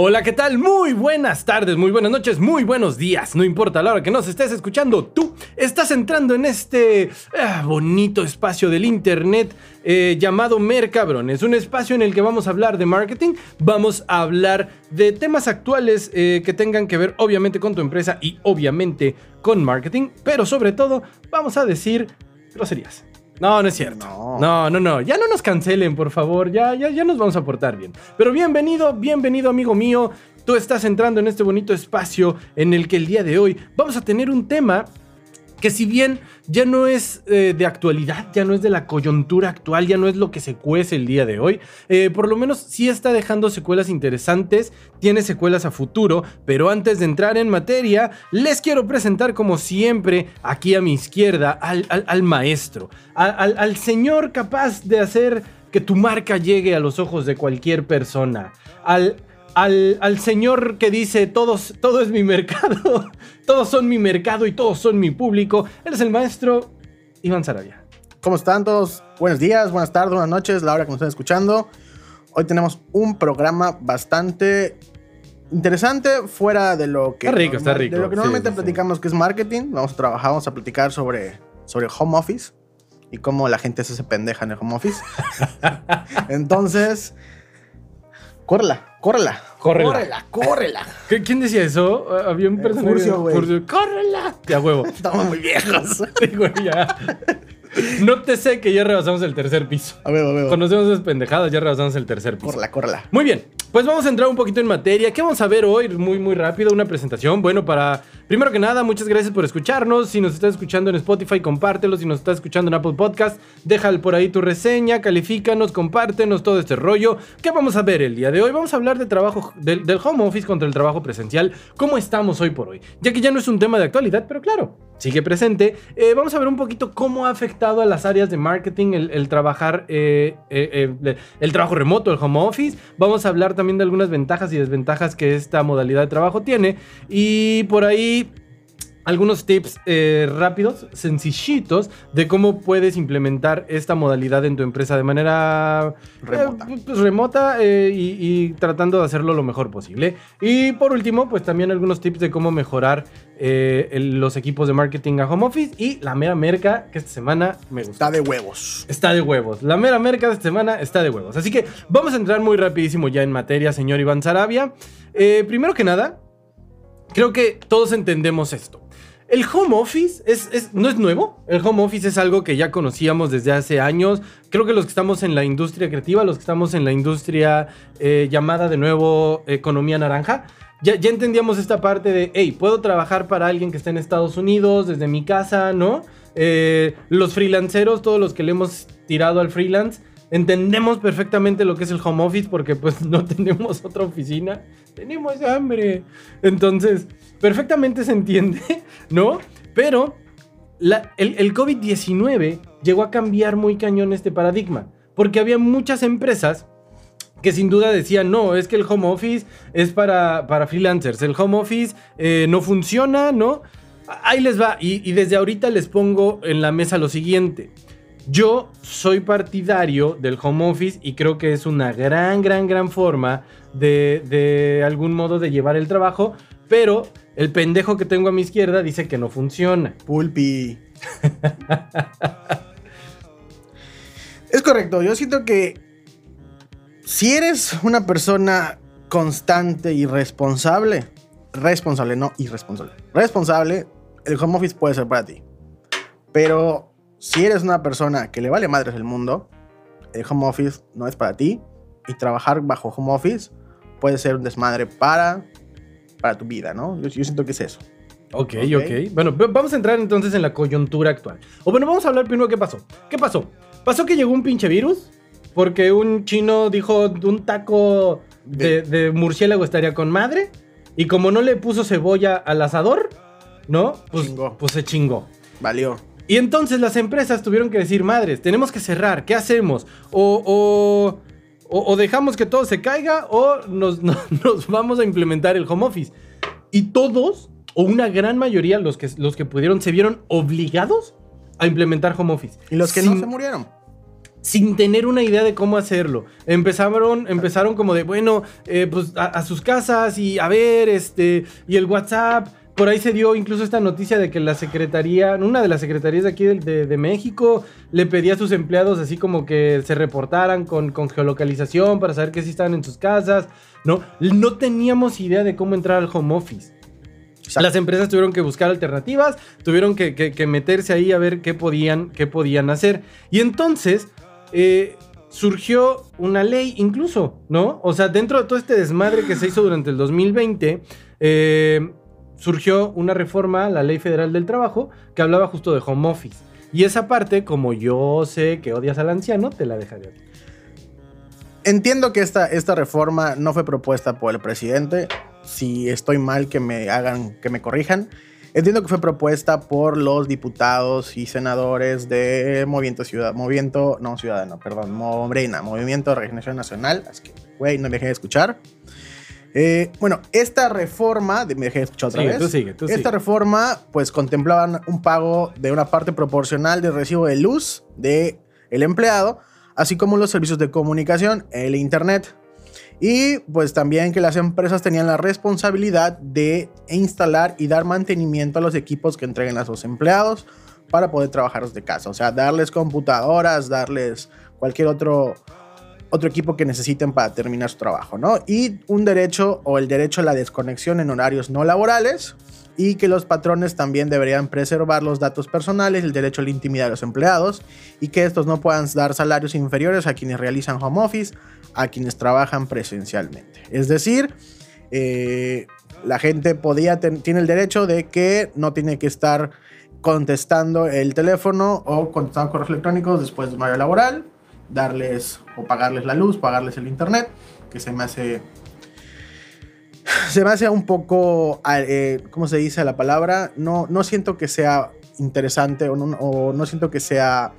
Hola, ¿qué tal? Muy buenas tardes, muy buenas noches, muy buenos días. No importa la hora que nos estés escuchando, tú estás entrando en este ah, bonito espacio del internet eh, llamado Mercabrón. Es un espacio en el que vamos a hablar de marketing, vamos a hablar de temas actuales eh, que tengan que ver obviamente con tu empresa y obviamente con marketing, pero sobre todo vamos a decir groserías. No, no es cierto. No. no, no, Ya no nos cancelen, por favor. Ya, ya, ya nos vamos a portar bien. Pero bienvenido, bienvenido, amigo mío. Tú estás entrando en este bonito espacio en el que el día de hoy vamos a tener un tema que si bien ya no es eh, de actualidad, ya no es de la coyuntura actual, ya no es lo que se cuece el día de hoy, eh, por lo menos sí está dejando secuelas interesantes, tiene secuelas a futuro, pero antes de entrar en materia, les quiero presentar como siempre aquí a mi izquierda al, maestro, al señor capaz de hacer que tu marca llegue a los ojos de cualquier persona, al al, señor que dice todos, todo es mi mercado, todos son mi mercado y todos son mi público. Él es el maestro Iván Sarabia. ¿Cómo están todos? Buenos días, buenas tardes, buenas noches, la hora que nos están escuchando. Hoy tenemos un programa bastante interesante fuera de lo que, está rico, está rico. De lo que normalmente platicamos que es marketing. Vamos a trabajar, vamos a platicar sobre, sobre home office y cómo la gente se hace pendeja en el home office. Entonces, córrela, córrela. Córrela. Córrela, ¿Quién decía eso? Había un personaje. Furcio, güey. ¡Córrela! Ya huevo. Estamos muy viejos. Sí, güey, ya. No te sé que ya rebasamos el tercer piso. A ver, a ver. Conocemos esas pendejadas, ya rebasamos el tercer piso. Córrela, córrela. Muy bien. Pues vamos a entrar un poquito en materia. ¿Qué vamos a ver hoy? Muy, muy rápido, una presentación. Bueno, para. Primero que nada, muchas gracias por escucharnos. Si nos estás escuchando en Spotify, compártelo. Si nos estás escuchando en Apple Podcast, deja por ahí tu reseña, califícanos, compártenos todo este rollo. ¿Qué vamos a ver el día de hoy? Vamos a hablar de trabajo, del, del home office contra el trabajo presencial. ¿Cómo estamos hoy por hoy? Ya que ya no es un tema de actualidad, pero claro, sigue presente. Eh, vamos a ver un poquito cómo ha afectado a las áreas de marketing el, trabajar, eh, eh, el trabajo remoto, el home office. Vamos a hablar también de algunas ventajas y desventajas que esta modalidad de trabajo tiene. Y por ahí algunos tips eh, rápidos, sencillitos, de cómo puedes implementar esta modalidad en tu empresa de manera eh, remota, pues, remota eh, y, tratando de hacerlo lo mejor posible. Y por último, pues también algunos tips de cómo mejorar los equipos de marketing a home office y la mera merca que esta semana me gusta. Está de huevos. Está de huevos. La mera merca de esta semana está de huevos. Así que vamos a entrar muy rapidísimo ya en materia, señor Iván Sarabia. primero que nada, creo que todos entendemos esto. El home office es, no es nuevo. El home office es algo que ya conocíamos desde hace años. Creo que los que estamos en la industria creativa, los que estamos en la industria eh, llamada de nuevo economía naranja, ya, entendíamos esta parte de, hey, puedo trabajar para alguien que esté en Estados Unidos, desde mi casa, ¿no? Eh, los freelanceros, todos los que le hemos tirado al freelance, entendemos perfectamente lo que es el home office porque pues no tenemos otra oficina, tenemos hambre. Entonces, perfectamente se entiende, ¿no? Pero el, COVID-19 llegó a cambiar muy cañón este paradigma, porque había muchas empresas que sin duda decían, no, es que el home office es para, para freelancers, el home office eh, no funciona, ¿no? Ahí les va, y, desde ahorita les pongo en la mesa lo siguiente. Yo soy partidario del home office y creo que es una gran, gran, gran forma de, de algún modo de llevar el trabajo, pero el pendejo que tengo a mi izquierda dice que no funciona. Pulpi. es correcto, yo siento que si eres una persona constante y responsable, responsable, no irresponsable, responsable, el home office puede ser para ti. Pero si eres una persona que le vale madres el mundo, el home office no es para ti y trabajar bajo home office puede ser un desmadre para para tu vida, ¿no? Yo, siento que es eso. Ok, ok. Bueno, vamos a entrar entonces en la coyuntura actual. O bueno, vamos a hablar primero qué pasó. ¿Qué pasó? Pasó que llegó un pinche virus porque un chino dijo un taco de, murciélago estaría con madre y como no le puso cebolla al asador, ¿no? Pues, pues se chingó. Valió. Y entonces las empresas tuvieron que decir, madres, tenemos que cerrar, ¿qué hacemos? O, o o, dejamos que todo se caiga o nos, nos, vamos a implementar el home office. Y todos, o una gran mayoría, los que, los que pudieron, se vieron obligados a implementar home office. Y los que no se murieron. sin tener una idea de cómo hacerlo. Empezaron, empezaron como de, bueno, eh, pues a, a sus casas y a ver, este, y el WhatsApp. Por ahí se dio incluso esta noticia de que la secretaría, una de las secretarías de aquí de, de- de México, le pedía a sus empleados así como que se reportaran con, con geolocalización para saber que sí estaban en sus casas. No, no teníamos idea de cómo entrar al home office. Exacto. Las empresas tuvieron que buscar alternativas, tuvieron que, que- que meterse ahí a ver qué podían, qué podían hacer. Y entonces eh, surgió una ley incluso, ¿no? O sea, dentro de todo este desmadre que se hizo durante el 2020, eh, surgió una reforma a la Ley Federal del Trabajo que hablaba justo de home office. Y esa parte, como yo sé que odias al anciano, te la dejaré. Entiendo que esta, esta reforma no fue propuesta por el presidente. Si estoy mal, que me hagan, que me corrijan. Entiendo que fue propuesta por los diputados y senadores de Movimiento Ciudad, Movimiento, no Ciudadano, perdón, Morena, Movimiento de Regeneración Nacional. Así que, güey, no me dejé de escuchar. Eh, bueno, esta reforma, me dejé de escuchar otra Sigue, vez. tú sigue, tú esta sigue. reforma, pues, contemplaban un pago de una parte proporcional del recibo de luz de el empleado, así como los servicios de comunicación, el internet. Y pues también que las empresas tenían la responsabilidad de instalar y dar mantenimiento a los equipos que entreguen a sus empleados para poder trabajar desde casa. O sea, darles computadoras, darles cualquier otro, otro equipo que necesiten para terminar su trabajo, ¿no? Y un derecho o el derecho a la desconexión en horarios no laborales y que los patrones también deberían preservar los datos personales, el derecho a la intimidad de los empleados y que estos no puedan dar salarios inferiores a quienes realizan home office, a quienes trabajan presencialmente. Es decir, eh, la gente podía tiene el derecho de que no tiene que estar contestando el teléfono o contestando correos electrónicos después de un horario laboral, darles o pagarles la luz, pagarles el internet, que se me hace se me hace un poco, eh, ¿cómo se dice la palabra? No, no siento que sea interesante o no, o no siento que sea...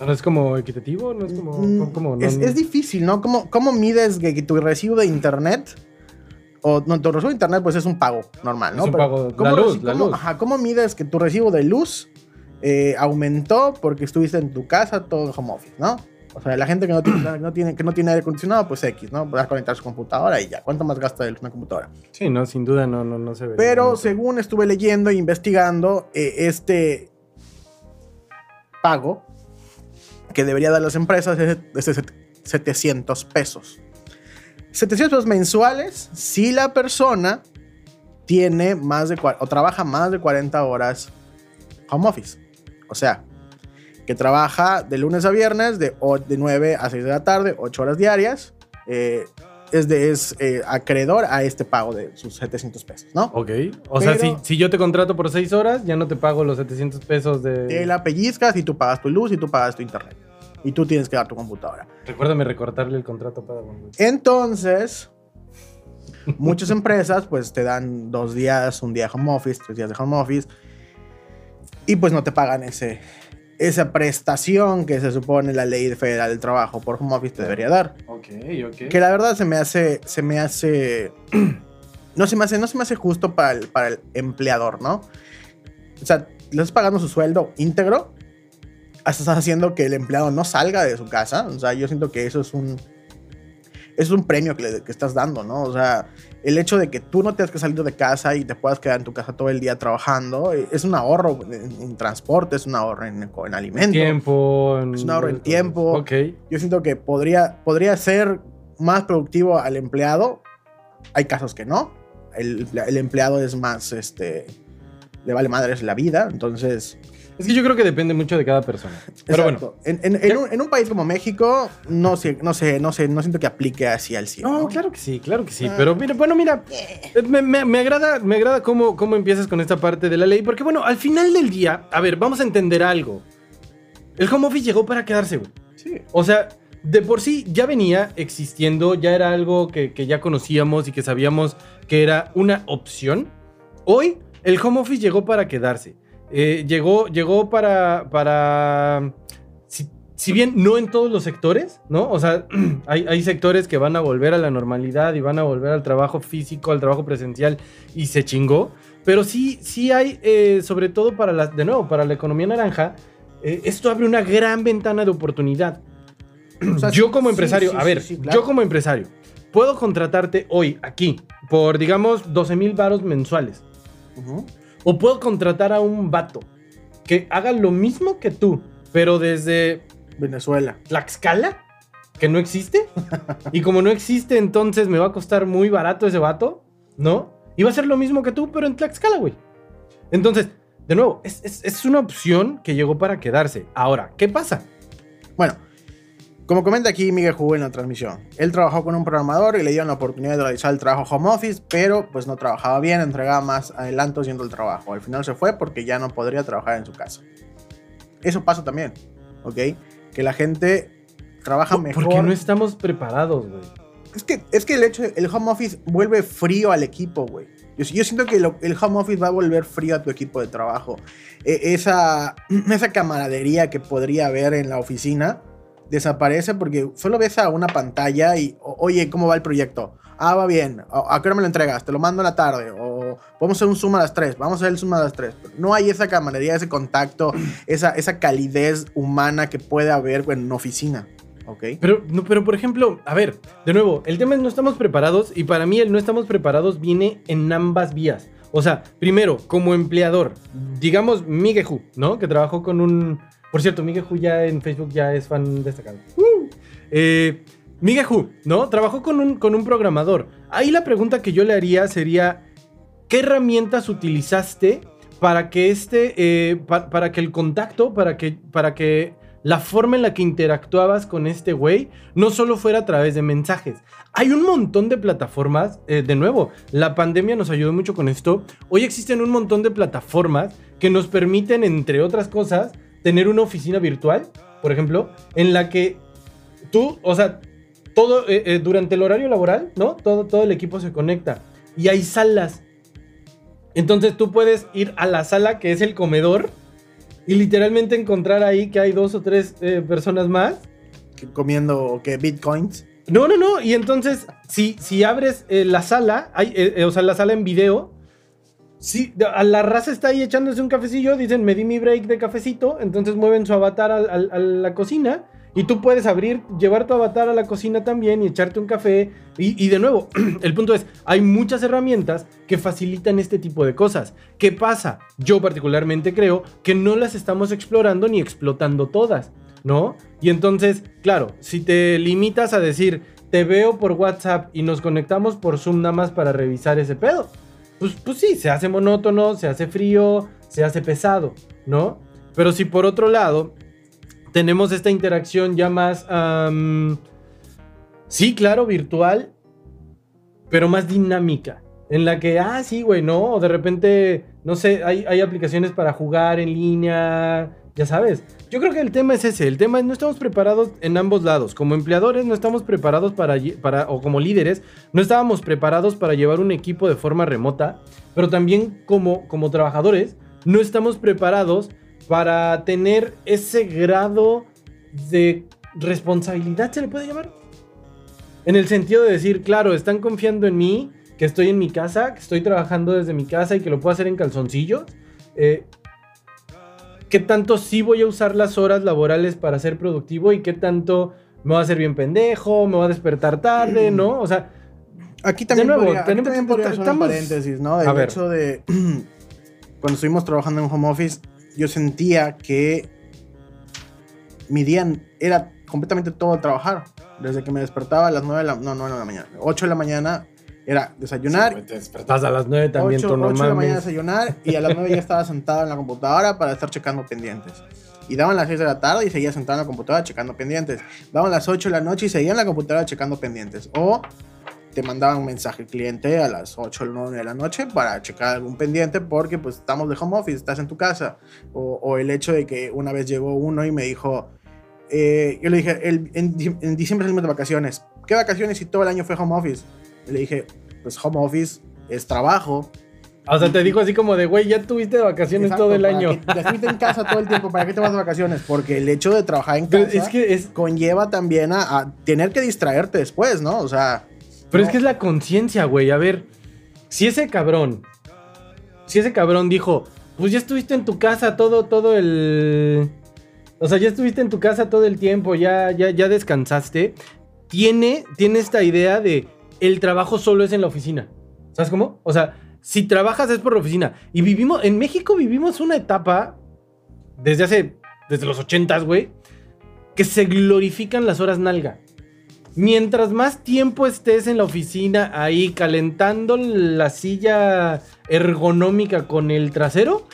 ¿No es como equitativo? ¿No es como...? Mm, como- no- es, es difícil, ¿no? ¿Cómo, cómo mides que, tu recibo de internet... O no, tu recibo de internet pues es un pago normal, ¿no? Es un Pero pago, ¿cómo la luz, reci- la cómo- luz. Ajá, ¿cómo mides que tu recibo de luz eh, aumentó porque estuviste en tu casa todo en home office, ¿no? O sea, la gente que no tiene, que no tiene, que no tiene aire acondicionado, pues X, ¿no? Va a conectar su computadora y ya. ¿Cuánto más gasta él una computadora? Sí, no, sin duda no, no, no se ve. Pero según estuve leyendo e investigando, eh, este pago que debería dar las empresas es de set- 700 pesos. 700 pesos mensuales si la persona tiene más de o trabaja más de 40 horas home office. O sea, que trabaja de lunes a viernes de, de 9 a 6 de la tarde, 8 horas diarias. eh, es de, es eh, acreedor a este pago de sus 700 pesos, ¿no? Ok. O sea, si, si yo te contrato por 6 horas, ya no te pago los 700 pesos de... Te la pellizcas y tú pagas tu luz y tú pagas tu internet. Y tú tienes que dar tu computadora. Recuérdame recortarle el contrato para... Entonces, muchas empresas pues te dan dos días, un día de home office, tres días de home office. Y pues no te pagan ese, esa prestación que se supone la ley federal del trabajo por home office te debería dar. Ok, ok. Que la verdad se me hace, se me hace, no se me hace, no se me hace justo para el, para el empleador, ¿no? O sea, le estás pagando su sueldo íntegro, hasta estás haciendo que el empleado no salga de su casa. O sea, yo siento que eso es un, es un premio que, le, que estás dando, ¿no? O sea, el hecho de que tú no tengas que salir de casa y te puedas quedar en tu casa todo el día trabajando, eh, es un ahorro en, en transporte, es un ahorro en, en alimentos. Tiempo. Es un ahorro en tiempo. Ok. Yo siento que podría, podría ser más productivo al empleado. Hay casos que no. El, el empleado es más, este, le vale madres la vida. Entonces, Es que yo creo que depende mucho de cada persona. Pero bueno. exacto. En, en- en un, en un país como México, no sé, no sé, no sé, no siento que aplique así al 100. No, claro que sí, claro que sí. Ah. Pero mira, bueno, mira, eh, me, me- me agrada, me agrada cómo, cómo empiezas con esta parte de la ley. Porque, bueno, al final del día, a ver, vamos a entender algo. El home office llegó para quedarse, güey. Sí. O sea, de por sí ya venía existiendo, ya era algo que, que ya conocíamos y que sabíamos que era una opción. Hoy, el home office llegó para quedarse. Eh, llegó, llegó para. para si, si bien no en todos los sectores, ¿no? O sea, hay, hay sectores que van a volver a la normalidad y van a volver al trabajo físico, al trabajo presencial y se chingó. Pero sí, sí hay, eh, sobre todo para la, de nuevo, para la economía naranja, eh, esto abre una gran ventana de oportunidad. O sea, yo como empresario, sí, a ver, sí, claro. yo como empresario, puedo contratarte hoy aquí por, digamos, 12 mil varos mensuales. Ujú. O puedo contratar a un vato que haga lo mismo que tú, pero desde Venezuela. Tlaxcala, que no existe. y como no existe, entonces me va a costar muy barato ese vato, ¿no? Y va a ser lo mismo que tú, pero en Tlaxcala, güey. Entonces, de nuevo, es, es- es una opción que llegó para quedarse. Ahora, ¿qué pasa? Bueno, como comenta aquí Miguel Jugó en la transmisión, él trabajó con un programador y le dieron la oportunidad de realizar el trabajo home office, pero pues no trabajaba bien, entregaba más adelanto haciendo el trabajo. Al final se fue porque ya no podría trabajar en su casa. Eso pasa también, ¿ok? Que la gente trabaja mejor. Porque no estamos preparados, güey. Es que, es que el hecho el home office vuelve frío al equipo, güey. Yo, yo siento que lo- el home office va a volver frío a tu equipo de trabajo. E- esa, esa camaradería que podría haber en la oficina desaparece porque solo ves a una pantalla y, oye, ¿cómo va el proyecto? Ah, va bien. ¿A qué hora me lo entregas? Te lo mando en la tarde. O vamos a hacer un Zoom a las 3. Vamos a hacer el Zoom a las 3. No hay esa camaradería, ese contacto, esa, esa calidez humana que puede haber en una oficina. ¿Ok? Pero, no, pero, por ejemplo, a ver, de nuevo, el tema es no estamos preparados y para mí el no estamos preparados viene en ambas vías. O sea, primero, como empleador, digamos Migeju, ¿no? Que trabajó con un... Por cierto, Migeju ya en Facebook ya es fan destacado. ¡Uh! Eh, ¿no? Trabajó con un, con un programador. Ahí la pregunta que yo le haría sería, ¿qué herramientas utilizaste para que este, eh, pa- para que el contacto, para que, para que la forma en la que interactuabas con este güey no solo fuera a través de mensajes. Hay un montón de plataformas, eh, de nuevo, la pandemia nos ayudó mucho con esto. Hoy existen un montón de plataformas que nos permiten, entre otras cosas, tener una oficina virtual, por ejemplo, en la que tú, o sea, todo eh, eh, durante el horario laboral, ¿no? Todo, todo el equipo se conecta y hay salas. Entonces tú puedes ir a la sala que es el comedor y literalmente encontrar ahí que hay dos o tres eh, personas más. Comiendo o que bitcoins. No, no, no. Y entonces, si, si abres la sala, hay, o sea, la sala en video, a la raza está ahí echándose un cafecillo, dicen, me di mi break de cafecito, entonces mueven su avatar al- a, la cocina y tú puedes abrir, llevar tu avatar a la cocina también y echarte un café. Y, y de nuevo, el punto es, hay muchas herramientas que facilitan este tipo de cosas. ¿Qué pasa? Yo particularmente creo que no las estamos explorando ni explotando todas. ¿no? Y entonces, claro, si te limitas a decir, te veo por WhatsApp y nos conectamos por Zoom nada más para revisar ese pedo, pues, pues sí, se hace monótono, se hace frío, se hace pesado, ¿no? Pero si por otro lado tenemos esta interacción ya más, am, sí, claro, virtual, pero más dinámica. En la que, ah, sí, güey, ¿no? De repente, no sé, hay, hay aplicaciones para jugar en línea, ya sabes. Yo creo que el tema es ese, el tema es no estamos preparados en ambos lados. Como empleadores no estamos preparados para, para o como líderes, no estábamos preparados para llevar un equipo de forma remota, pero también como, como trabajadores no estamos preparados para tener ese grado de responsabilidad, ¿se le puede llamar? En el sentido de decir, claro, están confiando en mí, que estoy en mi casa, que estoy trabajando desde mi casa y que lo puedo hacer en calzoncillos. Eh, ¿Qué tanto sí voy a usar las horas laborales para ser productivo y qué tanto me va a hacer bien pendejo, me va a despertar tarde, ¿no? O sea, Aquí también, De nuevo, podría, aquí tenemos- también podría hacer un paréntesis, ¿no? Del A ver. hecho de cuando estuvimos trabajando en home office, yo sentía que mi día era completamente todo trabajar. Desde que me despertaba a las 9 de la, no, 9 de la mañana, 8 de la mañana era desayunar, te despertas a las 9 también, 8, tú no 8 de la mañana desayunar y a las 9 ya estaba sentado en la computadora para estar checando pendientes. Y daban las 6 de la tarde y seguía sentado en la computadora checando pendientes. Daban las 8 de la noche y seguía en la computadora checando pendientes. O te mandaban un mensaje el cliente a las 8 o 9 de la noche para checar algún pendiente porque pues estamos de home office, estás en tu casa. O, o el hecho de que una vez llegó uno y me dijo, eh, yo le dije, el- en, en diciembre salimos de vacaciones. ¿Qué vacaciones si todo el año fue home office? Le dije, pues home office es trabajo. O sea, te dijo así como de, güey, ya tuviste de vacaciones Exacto, todo el año. ya estuviste en casa todo el tiempo, ¿para qué te vas de vacaciones? Porque el hecho de trabajar en Pero casa es que es, conlleva también a, a tener que distraerte después, ¿no? O sea... Pero no- es que es la conciencia, güey. A ver, si ese cabrón, si ese cabrón dijo, pues ya estuviste en tu casa todo, todo el, O sea, ya estuviste en tu casa todo el tiempo, ya, ya, ya descansaste. Tiene, tiene esta idea de el trabajo solo es en la oficina. ¿Sabes cómo? O sea, si trabajas es por la oficina. Y vivimos, en México vivimos una etapa desde hace, desde los ochentas, güey, que se glorifican las horas nalga. Mientras más tiempo estés en la oficina ahí calentando la silla ergonómica con el trasero,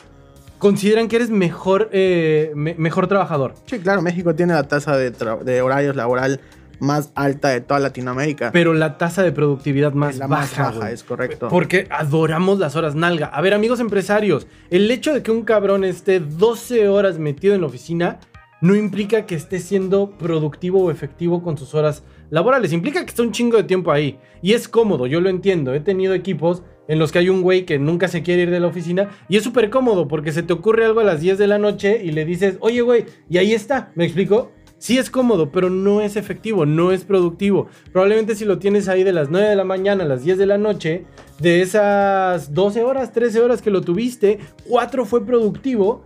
consideran que eres mejor, eh, me- mejor trabajador. Sí, claro, México tiene la tasa de, de horarios laboral más alta de toda Latinoamérica. Pero la tasa de productividad más la baja, más baja, es correcto. Porque adoramos las horas nalga. A ver, amigos empresarios, el hecho de que un cabrón esté 12 horas metido en la oficina no implica que esté siendo productivo o efectivo con sus horas laborales. Implica que está un chingo de tiempo ahí. Y es cómodo, yo lo entiendo. He tenido equipos en los que hay un güey que nunca se quiere ir de la oficina y es súper cómodo porque se te ocurre algo a las 10 de la noche y le dices, oye güey, y ahí está, ¿me explico? Sí es cómodo, pero no es efectivo, no es productivo. Probablemente si lo tienes ahí de las 9 de la mañana a las 10 de la noche, de esas 12 horas, 13 horas que lo tuviste, 4 fue productivo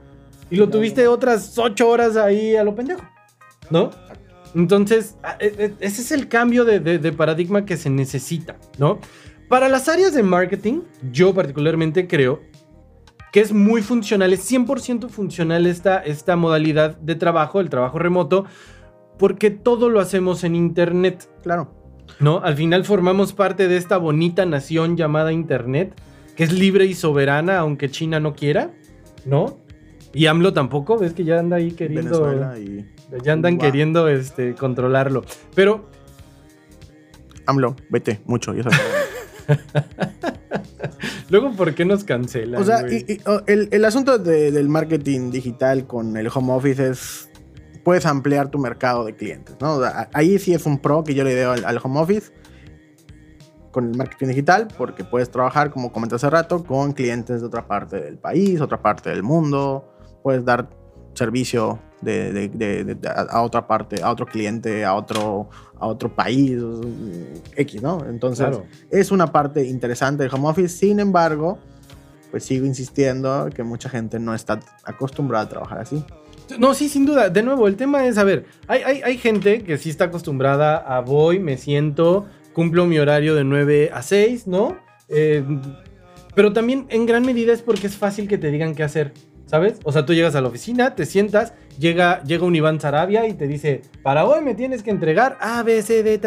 y lo tuviste otras 8 horas ahí a lo pendejo, ¿no? Entonces, e- e- ese es el cambio de, de- de paradigma que se necesita, ¿no? Para las áreas de marketing, yo particularmente creo que es muy funcional, es 100% funcional esta, esta modalidad de trabajo, el trabajo remoto, porque todo lo hacemos en Internet, Claro. ¿no? Al final formamos parte de esta bonita nación llamada Internet, que es libre y soberana, aunque China no quiera, ¿no? Y AMLO tampoco, ves que ya anda ahí queriendo... Venezuela y Ya andan queriendo este, controlarlo. Pero AMLO, vete mucho. y eso- luego, ¿por qué nos cancelan? o sea, güey? y- y, o, el, el asunto de- del marketing digital con el home office es. Puedes ampliar tu mercado de clientes, ¿no? O sea, ahí sí es un pro que yo le doy al, al home office con el marketing digital, porque puedes trabajar, como comenté hace rato, con clientes de otra parte del país, otra parte del mundo. Puedes dar servicio de, de- de- de- a, a otra parte, a otro cliente, a otro, a otro país, X, ¿no? Entonces, Claro. es una parte interesante del home office. Sin embargo, pues sigo insistiendo que mucha gente no está acostumbrada a trabajar así. No, sí, sin duda. De nuevo, el tema es, a ver, hay, hay, hay gente que sí está acostumbrada a voy, me siento, cumplo mi horario de 9 a 6, ¿no? Eh, pero también en gran medida es porque es fácil que te digan qué hacer, ¿Sabes? O sea, tú llegas a la oficina, te sientas, llega, llega un Iván Sarabia y te dice, para hoy me tienes que entregar A, B, C, D,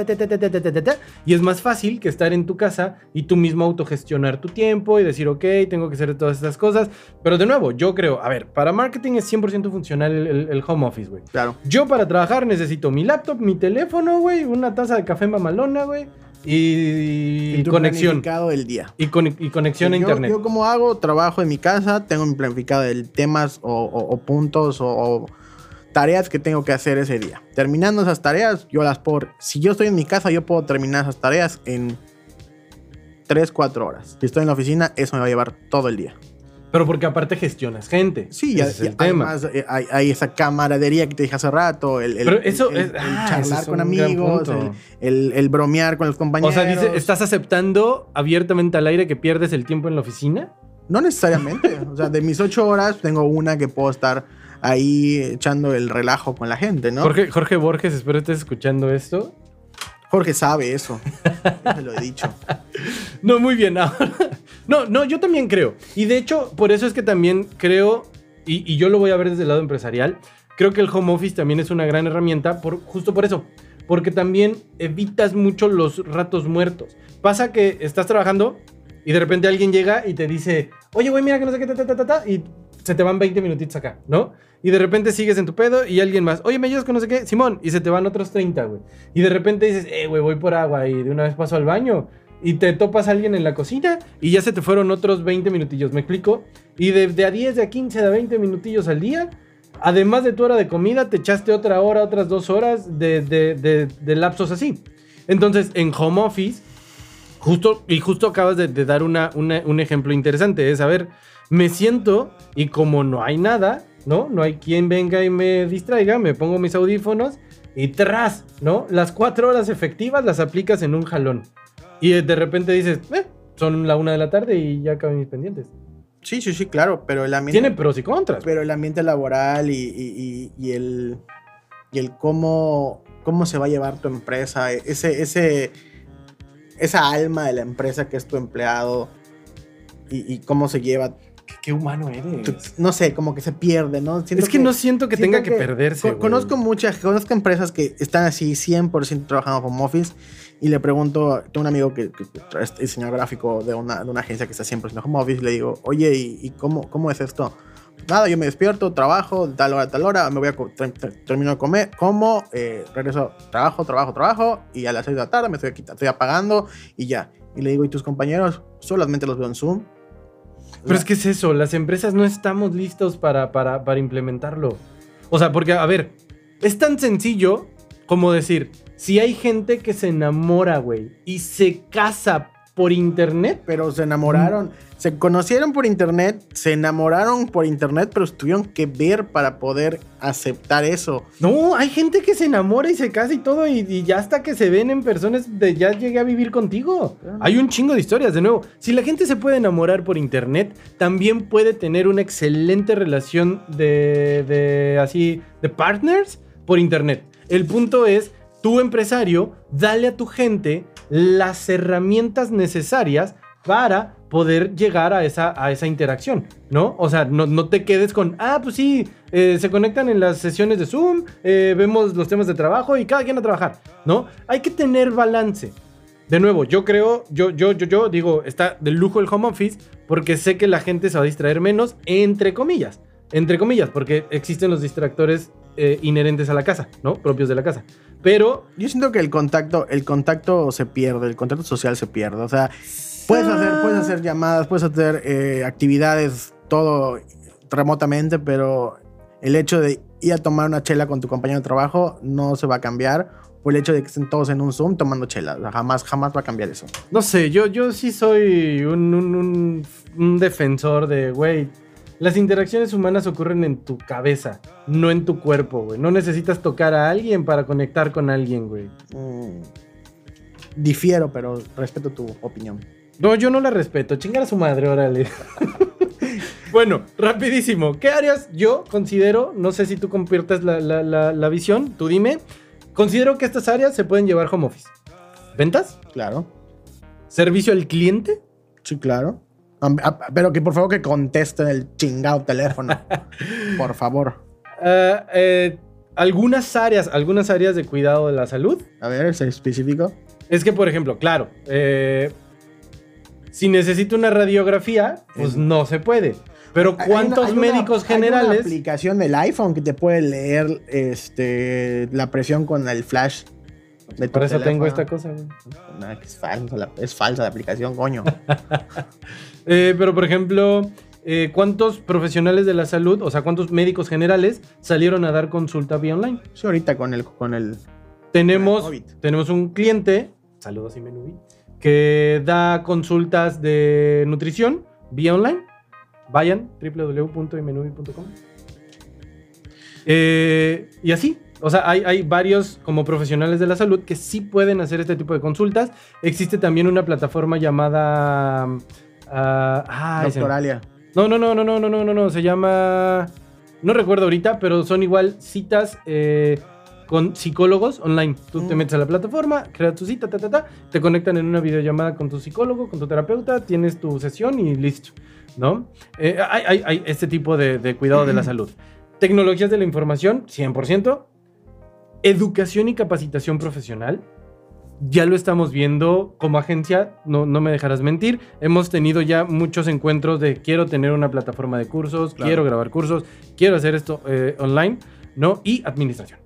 Y es más fácil que estar en tu casa y tú mismo autogestionar tu tiempo y decir, ok, tengo que hacer todas estas cosas. Pero de nuevo, yo creo, a ver, para marketing es 100% funcional el, el, home office, güey. Claro. Yo para trabajar necesito mi laptop, mi teléfono, güey, una taza de café mamalona, güey y, Y conexión. planificado del día. Y, con- y conexión a yo, internet. Yo como hago, trabajo en mi casa, tengo mi planificado de temas o, o- o puntos o, o tareas que tengo que hacer ese día. Terminando esas tareas, yo las puedo... Si yo estoy en mi casa, yo puedo terminar esas tareas en 3, 4 horas. Si estoy en la oficina, eso me va a llevar todo el día. Pero porque aparte gestionas gente. Sí, Ese es el ya- tema. además eh, hay, hay esa camaradería que te dije hace rato, el, el- Pero eso el- es- el ah, charlar es con amigos, el, bromear con los o compañeros. sea, dice, ¿estás aceptando abiertamente al aire que pierdes el tiempo en la oficina? No necesariamente. o sea, de mis ocho horas tengo una que puedo estar ahí echando el relajo con la gente, ¿no? Jorge, Jorge Borges, espero estés escuchando esto. Jorge sabe eso. Ya se lo he dicho. No, muy bien. No, no, yo también creo. Y de hecho, por eso es que también creo, y, yo lo voy a ver desde el lado empresarial, creo que el home office también es una gran herramienta, por, justo por eso. Porque también evitas mucho los ratos muertos. Pasa que estás trabajando y de repente alguien llega y te dice, oye, güey, mira que no sé qué, ta, ta, ta, ta", y se te van 20 minutitos acá, ¿no? Y de repente sigues en tu pedo y alguien más, oye, me ayudas con no sé qué, Simón, y se te van otros 30, güey. Y de repente dices, eh, güey, voy por agua y de una vez paso al baño. Y te topas a alguien en la cocina y ya se te fueron otros 20 minutillos, ¿me explico? Y de, a 10, de a 15, de a 20 minutillos al día, además de tu hora de comida, te echaste otra hora, otras dos horas de, de, de- de lapsos así. Entonces, en home office, justo, y justo acabas de, de dar una, una- un ejemplo interesante, es, a ver, me siento y como no hay nada, ¿no? No hay quien venga y me distraiga, me pongo mis audífonos y tras, ¿no? Las cuatro horas efectivas las aplicas en un jalón. Y de repente dices, eh, son la una de la tarde y ya acabé mis pendientes. Sí, sí, sí, claro, pero el ambiente... Tiene pros y contras. Pero el ambiente laboral y, y- y- y el, y el cómo, cómo se va a llevar tu empresa, ese, ese, esa alma de la empresa que es tu empleado y, y cómo se lleva, Qué, humano eres. no sé, como que se pierde, ¿no? Siento es que, no siento que siento tenga que, perderse. conozco muchas, conozco empresas que están así 100% trabajando home office y le pregunto, tengo un amigo que, que- que es diseñador gráfico de una, de una agencia que está 100% home office y le digo, oye, ¿y, y cómo, cómo es esto? Nada, yo me despierto, trabajo, tal hora tal hora, me voy a termino de comer, como, eh, regreso, trabajo, trabajo, trabajo, y a las 6 de la tarde me estoy, estoy apagando y ya. Y le digo, ¿y tus compañeros? Solamente los veo en Zoom. Pero es que es eso, las empresas no estamos listos para, para implementarlo. O sea, porque, a ver, es tan sencillo como decir, si hay gente que se enamora, güey, y se casa por internet, pero se enamoraron, se conocieron por internet, se enamoraron por internet, pero tuvieron que ver para poder aceptar eso. no, hay gente que se enamora y se casa y todo, y, y ya hasta que se ven en personas de ya llegué a vivir contigo. Claro. Hay un chingo de historias, de nuevo. Si la gente se puede enamorar por internet, también puede tener una excelente relación de, de así, de partners por internet. El punto es, tu empresario, dale a tu gente las herramientas necesarias para poder llegar a esa, a esa interacción, ¿no? O sea, no, no te quedes con, ah, pues sí, eh, se conectan en las sesiones de Zoom, eh, vemos los temas de trabajo y cada quien a trabajar, ¿no? Hay que tener balance. De nuevo, yo creo, yo, yo, yo, yo digo, está de lujo el home office porque sé que la gente se va a distraer menos, entre comillas, entre comillas, porque existen los distractores eh, inherentes a la casa, ¿no? Propios de la casa. Pero Yo siento que el contacto, el contacto se pierde, el contacto social se pierde. O sea, puedes hacer, puedes hacer llamadas, puedes hacer eh, actividades, todo remotamente, pero el hecho de ir a tomar una chela con tu compañero de trabajo no se va a cambiar por el hecho de que estén todos en un Zoom tomando chela. O sea, jamás, jamás va a cambiar eso. No sé, yo, yo sí soy un, un- un- un defensor de, güey, las interacciones humanas ocurren en tu cabeza, no en tu cuerpo, güey. No necesitas tocar a alguien para conectar con alguien, güey. Mm, difiero, pero respeto tu opinión. No, yo no la respeto. Chingar a su madre, órale. bueno, rapidísimo. ¿Qué áreas yo considero? No sé si tú compartes la, la- la- la visión. Tú dime. Considero que estas áreas se pueden llevar home office. ¿Ventas? Claro. ¿Servicio al cliente? Sí, claro. Ah, Pero que por favor que contesten el chingado teléfono. por favor. Ah, eh, algunas áreas, algunas áreas de cuidado de la salud. A ver, ¿es específico? Es que, por ejemplo, claro, eh, si necesito una radiografía, pues Es- no se puede. Pero Hay ¿cuántos una- hay una- médicos Hay una generales? aplicación del iPhone que te puede leer este, la presión con el flash. De tu Por eso tengo esta cosa. No, es, falso, la- es falsa la aplicación, coño. Eh, pero, por ejemplo, eh, ¿cuántos profesionales de la salud, o sea, cuántos médicos generales salieron a dar consulta vía online? Sí, ahorita con el, con el Tenemos, tenemos un cliente, saludos y menú, que da consultas de nutrición vía online. Vayan, www.imenubi.com. Eh, y así, o sea, hay, hay varios como profesionales de la salud que sí pueden hacer este tipo de consultas. Existe también una plataforma llamada... ah, Doctoralia. no, no, no, no, no, no, no, no, no. Se llama. No recuerdo ahorita, pero son igual citas eh, con psicólogos online. Tú te Mm. metes a la plataforma, creas tu cita, ta, ta, ta, te conectan en una videollamada con tu psicólogo, con tu terapeuta, tienes tu sesión y listo, ¿no? Eh, hay, hay- hay este tipo de, de cuidado de la salud. Tecnologías de la información, 100%. Educación y capacitación profesional. Ya lo estamos viendo como agencia, no, no me dejarás mentir. Hemos tenido ya muchos encuentros de quiero tener una plataforma de cursos, Claro. quiero grabar cursos, quiero hacer esto eh, online, ¿no? Y administración.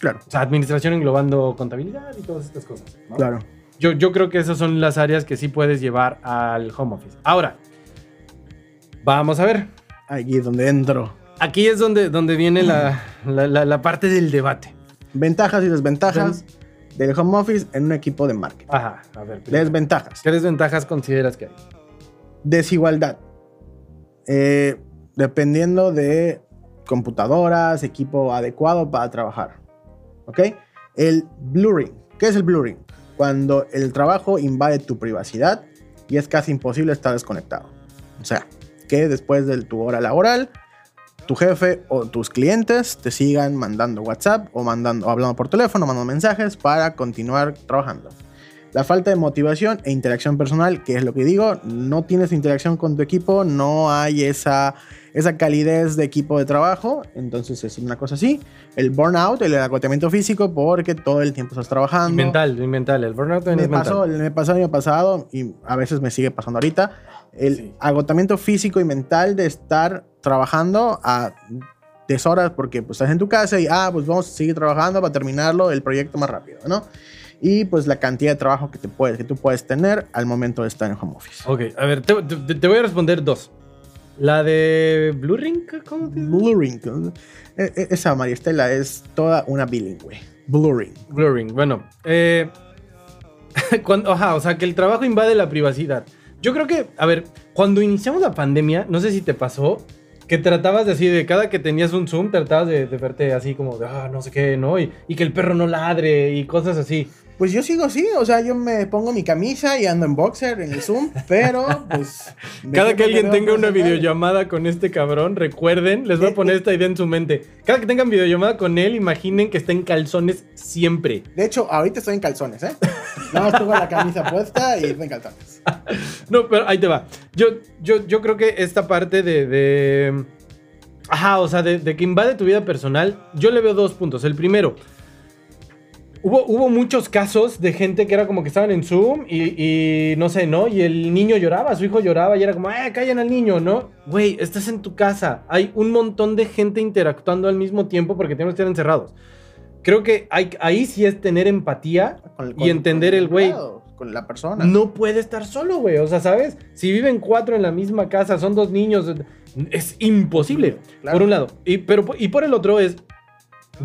Claro, O sea, administración englobando contabilidad y todas estas cosas. ¿no? claro. Yo, yo creo que esas son las áreas que sí puedes llevar al home office. Ahora, vamos a ver. Aquí es donde entro. Aquí es donde, donde viene la, la- la- la parte del debate. Ventajas y desventajas del home office en un equipo de marketing. Ajá, a ver. primero. Desventajas. ¿Qué desventajas consideras que hay? Desigualdad. Eh, dependiendo de computadoras, equipo adecuado para trabajar. ¿Ok? El blurring. ¿Qué es el blurring? Cuando el trabajo invade tu privacidad y es casi imposible estar desconectado. O sea, que después de tu hora laboral, tu jefe o tus clientes te sigan mandando WhatsApp o mandando, o hablando por teléfono, mandando mensajes para continuar trabajando. La falta de motivación e interacción personal, que es lo que digo, no tienes interacción con tu equipo, no hay esa, esa calidez de equipo de trabajo, entonces es una cosa así. El burnout, el agotamiento físico, porque todo el tiempo estás trabajando. Mental, mental, el burnout también Me es pasó, mental. me pasó el año pasado y a veces me sigue pasando ahorita. El Sí. agotamiento físico y mental de estar trabajando a deshoras porque pues estás en tu casa y ah, pues vamos a seguir trabajando para terminarlo el proyecto más rápido, ¿no? Y pues la cantidad de trabajo que, te puedes, que tú puedes tener al momento de estar en home office. Ok, a ver, te, te- te voy a responder dos. La de Blue Ring, ¿cómo te Blue Ring. e- e- Esa María Estela es toda una bilingüe. Blue Ring. Blue Ring, bueno. Eh, cuando, ajá, o sea, que el trabajo invade la privacidad. Yo creo que, a ver, cuando iniciamos la pandemia, no sé si te pasó, que tratabas de así, de cada que tenías un Zoom, tratabas de, verte así como de, ah, no sé qué, ¿no? Y que el perro no ladre y cosas así. Pues yo sigo así, o sea, yo me pongo mi camisa y ando en boxer en el Zoom, pero pues... Cada que alguien tenga una videollamada con este cabrón, recuerden, les voy a Eh, poner eh. esta idea en su mente. Cada que tengan videollamada con él, imaginen que está en calzones siempre. De hecho, ahorita estoy en calzones, ¿eh? Nada más tengo la camisa puesta y estoy en calzones. No, pero ahí te va. Yo, yo, yo creo que esta parte de. de- ajá, o sea, de, de que invade tu vida personal, yo le veo dos puntos. El primero, hubo, hubo muchos casos de gente que era como que estaban en Zoom y, y no sé, ¿no? Y el niño lloraba, su hijo lloraba y era como, ¡eh, callen al niño, ¿no? Güey, estás en tu casa. Hay un montón de gente interactuando al mismo tiempo porque tenemos que estar encerrados. Creo que hay, ahí sí es tener empatía Con- y con- entender con el güey. Con la persona. No puede estar solo, güey. O sea, ¿sabes? Si viven cuatro en la misma casa, son dos niños, es imposible. Claro. Por un lado. Y, pero, y por el otro es,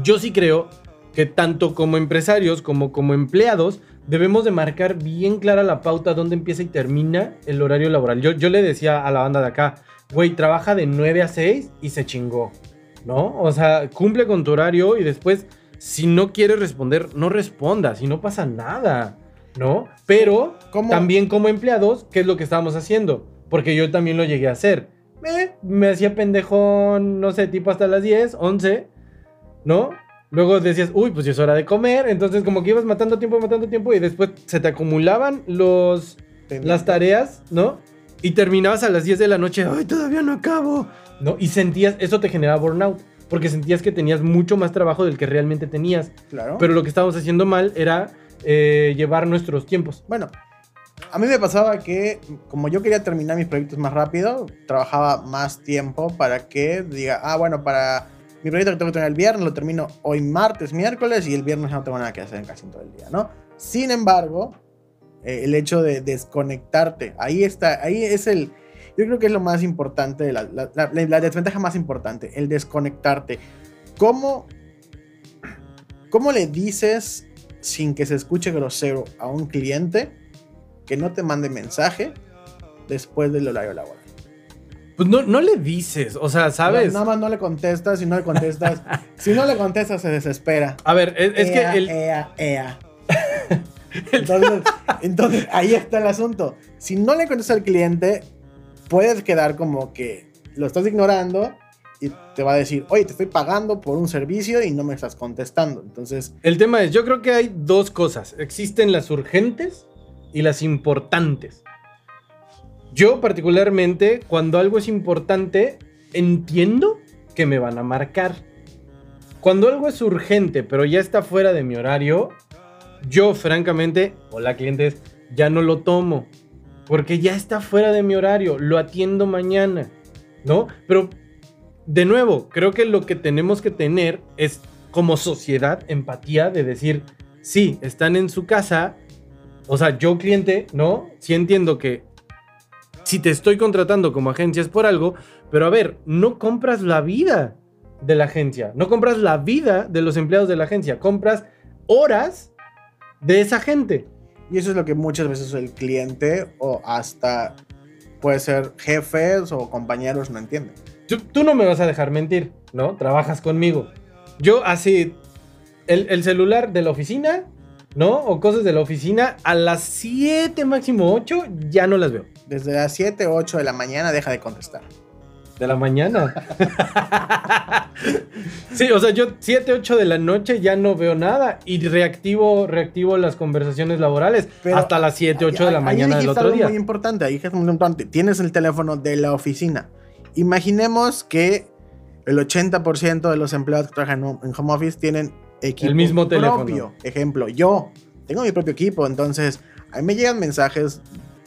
yo sí creo que tanto como empresarios como como empleados debemos de marcar bien clara la pauta donde empieza y termina el horario laboral. Yo, yo le decía a la banda de acá, güey, trabaja de 9 a 6 y se chingó, ¿no? O sea, cumple con tu horario y después, si no quieres responder, no respondas y no pasa nada, ¿no? Pero ¿Cómo? también como empleados, ¿qué es lo que estábamos haciendo? Porque yo también lo llegué a hacer. Eh, me hacía pendejón, no sé, tipo hasta las 10, 11, ¿no? Luego decías, uy, pues ya es hora de comer. Entonces, como que ibas matando tiempo, matando tiempo, y después se te acumulaban los, las tareas, ¿no? Y terminabas a las 10 de la noche, ay, todavía no acabo, ¿no? Y sentías, eso te generaba burnout, porque sentías que tenías mucho más trabajo del que realmente tenías. Claro. Pero lo que estábamos haciendo mal era eh, llevar nuestros tiempos. Bueno, a mí me pasaba que como yo quería terminar mis proyectos más rápido, trabajaba más tiempo para que diga, ah, bueno, para mi proyecto que tengo que terminar el viernes lo termino hoy martes, miércoles y el viernes no tengo nada que hacer en casi todo el día, ¿no? Sin embargo, eh, el hecho de desconectarte, ahí está, ahí es el, yo creo que es lo más importante, la, la, la- la desventaja más importante, el desconectarte. ¿Cómo, ¿Cómo le dices sin que se escuche grosero a un cliente que no te mande mensaje después del horario laboral? Pues no, no le dices, o sea, ¿sabes? Nada más no le contestas, si no le contestas, si no le contestas se desespera. A ver, es, es Ea, que el, ea, ea. Entonces, entonces, ahí está el asunto. Si no le contestas al cliente, puedes quedar como que lo estás ignorando y te va a decir, oye, te estoy pagando por un servicio y no me estás contestando. Entonces, el tema es, yo creo que hay dos cosas. Existen las urgentes y las importantes. Yo particularmente, cuando algo es importante, entiendo que me van a marcar. Cuando algo es urgente, pero ya está fuera de mi horario, yo francamente, hola clientes, ya no lo tomo. Porque ya está fuera de mi horario, lo atiendo mañana, ¿no? Pero, de nuevo, creo que lo que tenemos que tener es, como sociedad, empatía de decir, sí, están en su casa, o sea, yo cliente, ¿no? Sí entiendo que si te estoy contratando como agencia es por algo, pero a ver, no compras la vida de la agencia, no compras la vida de los empleados de la agencia, compras horas de esa gente. y eso es lo que muchas veces el cliente o hasta puede ser jefes o compañeros no entienden. Tú, tú no me vas a dejar mentir, ¿no? Trabajas conmigo. Yo así, el, el celular de la oficina, ¿no? O cosas de la oficina, a las 7, máximo 8, ya no las veo. Desde las 7, 8 de la mañana deja de contestar. De la mañana. sí, o sea, yo 7, 8 de la noche ya no veo nada y reactivo, reactivo las conversaciones laborales Pero hasta las 7, 8 de la mañana del otro día. muy importante, ahí es muy importante. Tienes el teléfono de la oficina. Imaginemos que el 80% de los empleados que trabajan en home office tienen equipo El mismo teléfono. propio. Ejemplo, yo tengo mi propio equipo, entonces a mí me llegan mensajes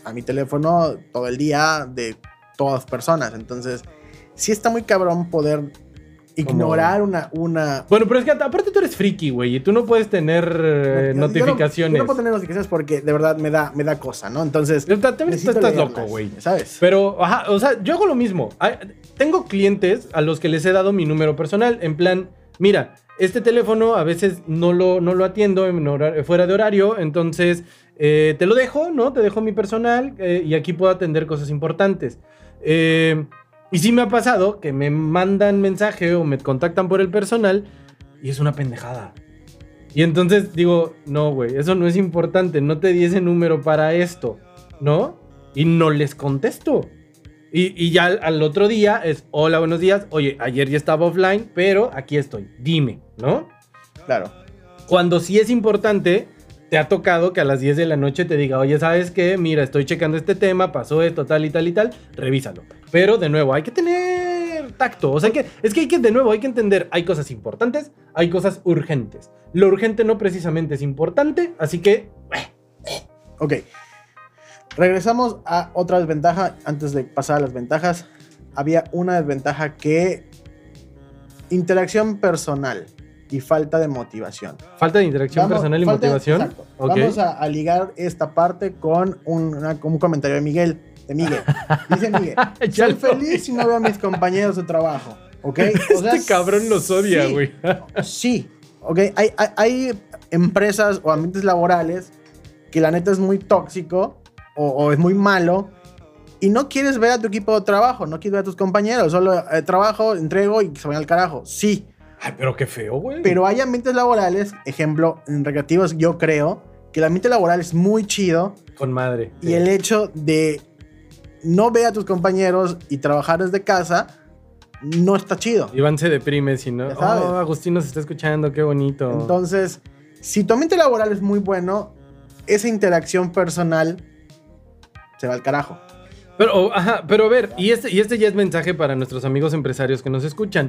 a mi teléfono todo el día de todas personas. Entonces, sí está muy cabrón poder ignorar una, una, Bueno, pero es que aparte tú eres friki, güey, y tú no puedes tener eh, Yo no- notificaciones. Yo no, puedo tener notificaciones porque de verdad me da, me da cosa, ¿no? Entonces. Pero también necesito estás loco, güey. ¿Sabes? Pero, ajá, o sea, yo hago lo mismo. Ay, Tengo clientes a los que les he dado mi número personal. En plan, mira, este teléfono a veces no lo, no lo atiendo en hora- fuera de horario. Entonces, eh, te lo dejo, ¿no? Te dejo mi personal eh, y aquí puedo atender cosas importantes. Eh, y sí me ha pasado que me mandan mensaje o me contactan por el personal y es una pendejada. Y entonces digo, no, güey, eso no es importante. No te di ese número para esto, ¿no? Y no les contesto. Y, y ya al, al otro día es, hola, buenos días. Oye, ayer ya estaba offline, pero aquí estoy. Dime, ¿no? Claro. Cuando sí es importante, te ha tocado que a las 10 de la noche te diga, oye, ¿sabes qué? Mira, estoy checando este tema, pasó esto, tal y tal y tal, revísalo. Pero de nuevo, hay que tener tacto. O sea, que, es que hay que, de nuevo, hay que entender, hay cosas importantes, hay cosas urgentes. Lo urgente no precisamente es importante, así que... Ok. Regresamos a otra desventaja. Antes de pasar a las ventajas, había una desventaja que. Interacción personal y falta de motivación. Falta de interacción Vamos- personal y falta- motivación. exacto. Ok. Vamos a, a ligar esta parte con un, una- un comentario de Miguel. De Miguel. Dice Miguel. Soy feliz si no veo a mis compañeros de trabajo. ¿Ok? O sea, Este cabrón los odia, sí. güey. Sí, ok. Hay, hay, hay empresas o ambientes laborales que la neta es muy tóxico o, o es muy malo y no quieres ver a tu equipo de trabajo, no quieres ver a tus compañeros, solo eh, trabajo, entrego y que se vayan al carajo. Sí, Ay, pero qué feo, güey. pero hay ambientes laborales, ejemplo, en recreativos yo creo que el ambiente laboral es muy chido Con madre. y el hecho de no ver a tus compañeros y trabajar desde casa no está chido. Iván se deprime si no. Oh, Agustín nos está escuchando, qué bonito. Entonces, si tu ambiente laboral es muy bueno, esa interacción personal se va al carajo. Pero, oh, ajá, pero a ver, y este, y este ya es mensaje para nuestros amigos empresarios que nos escuchan.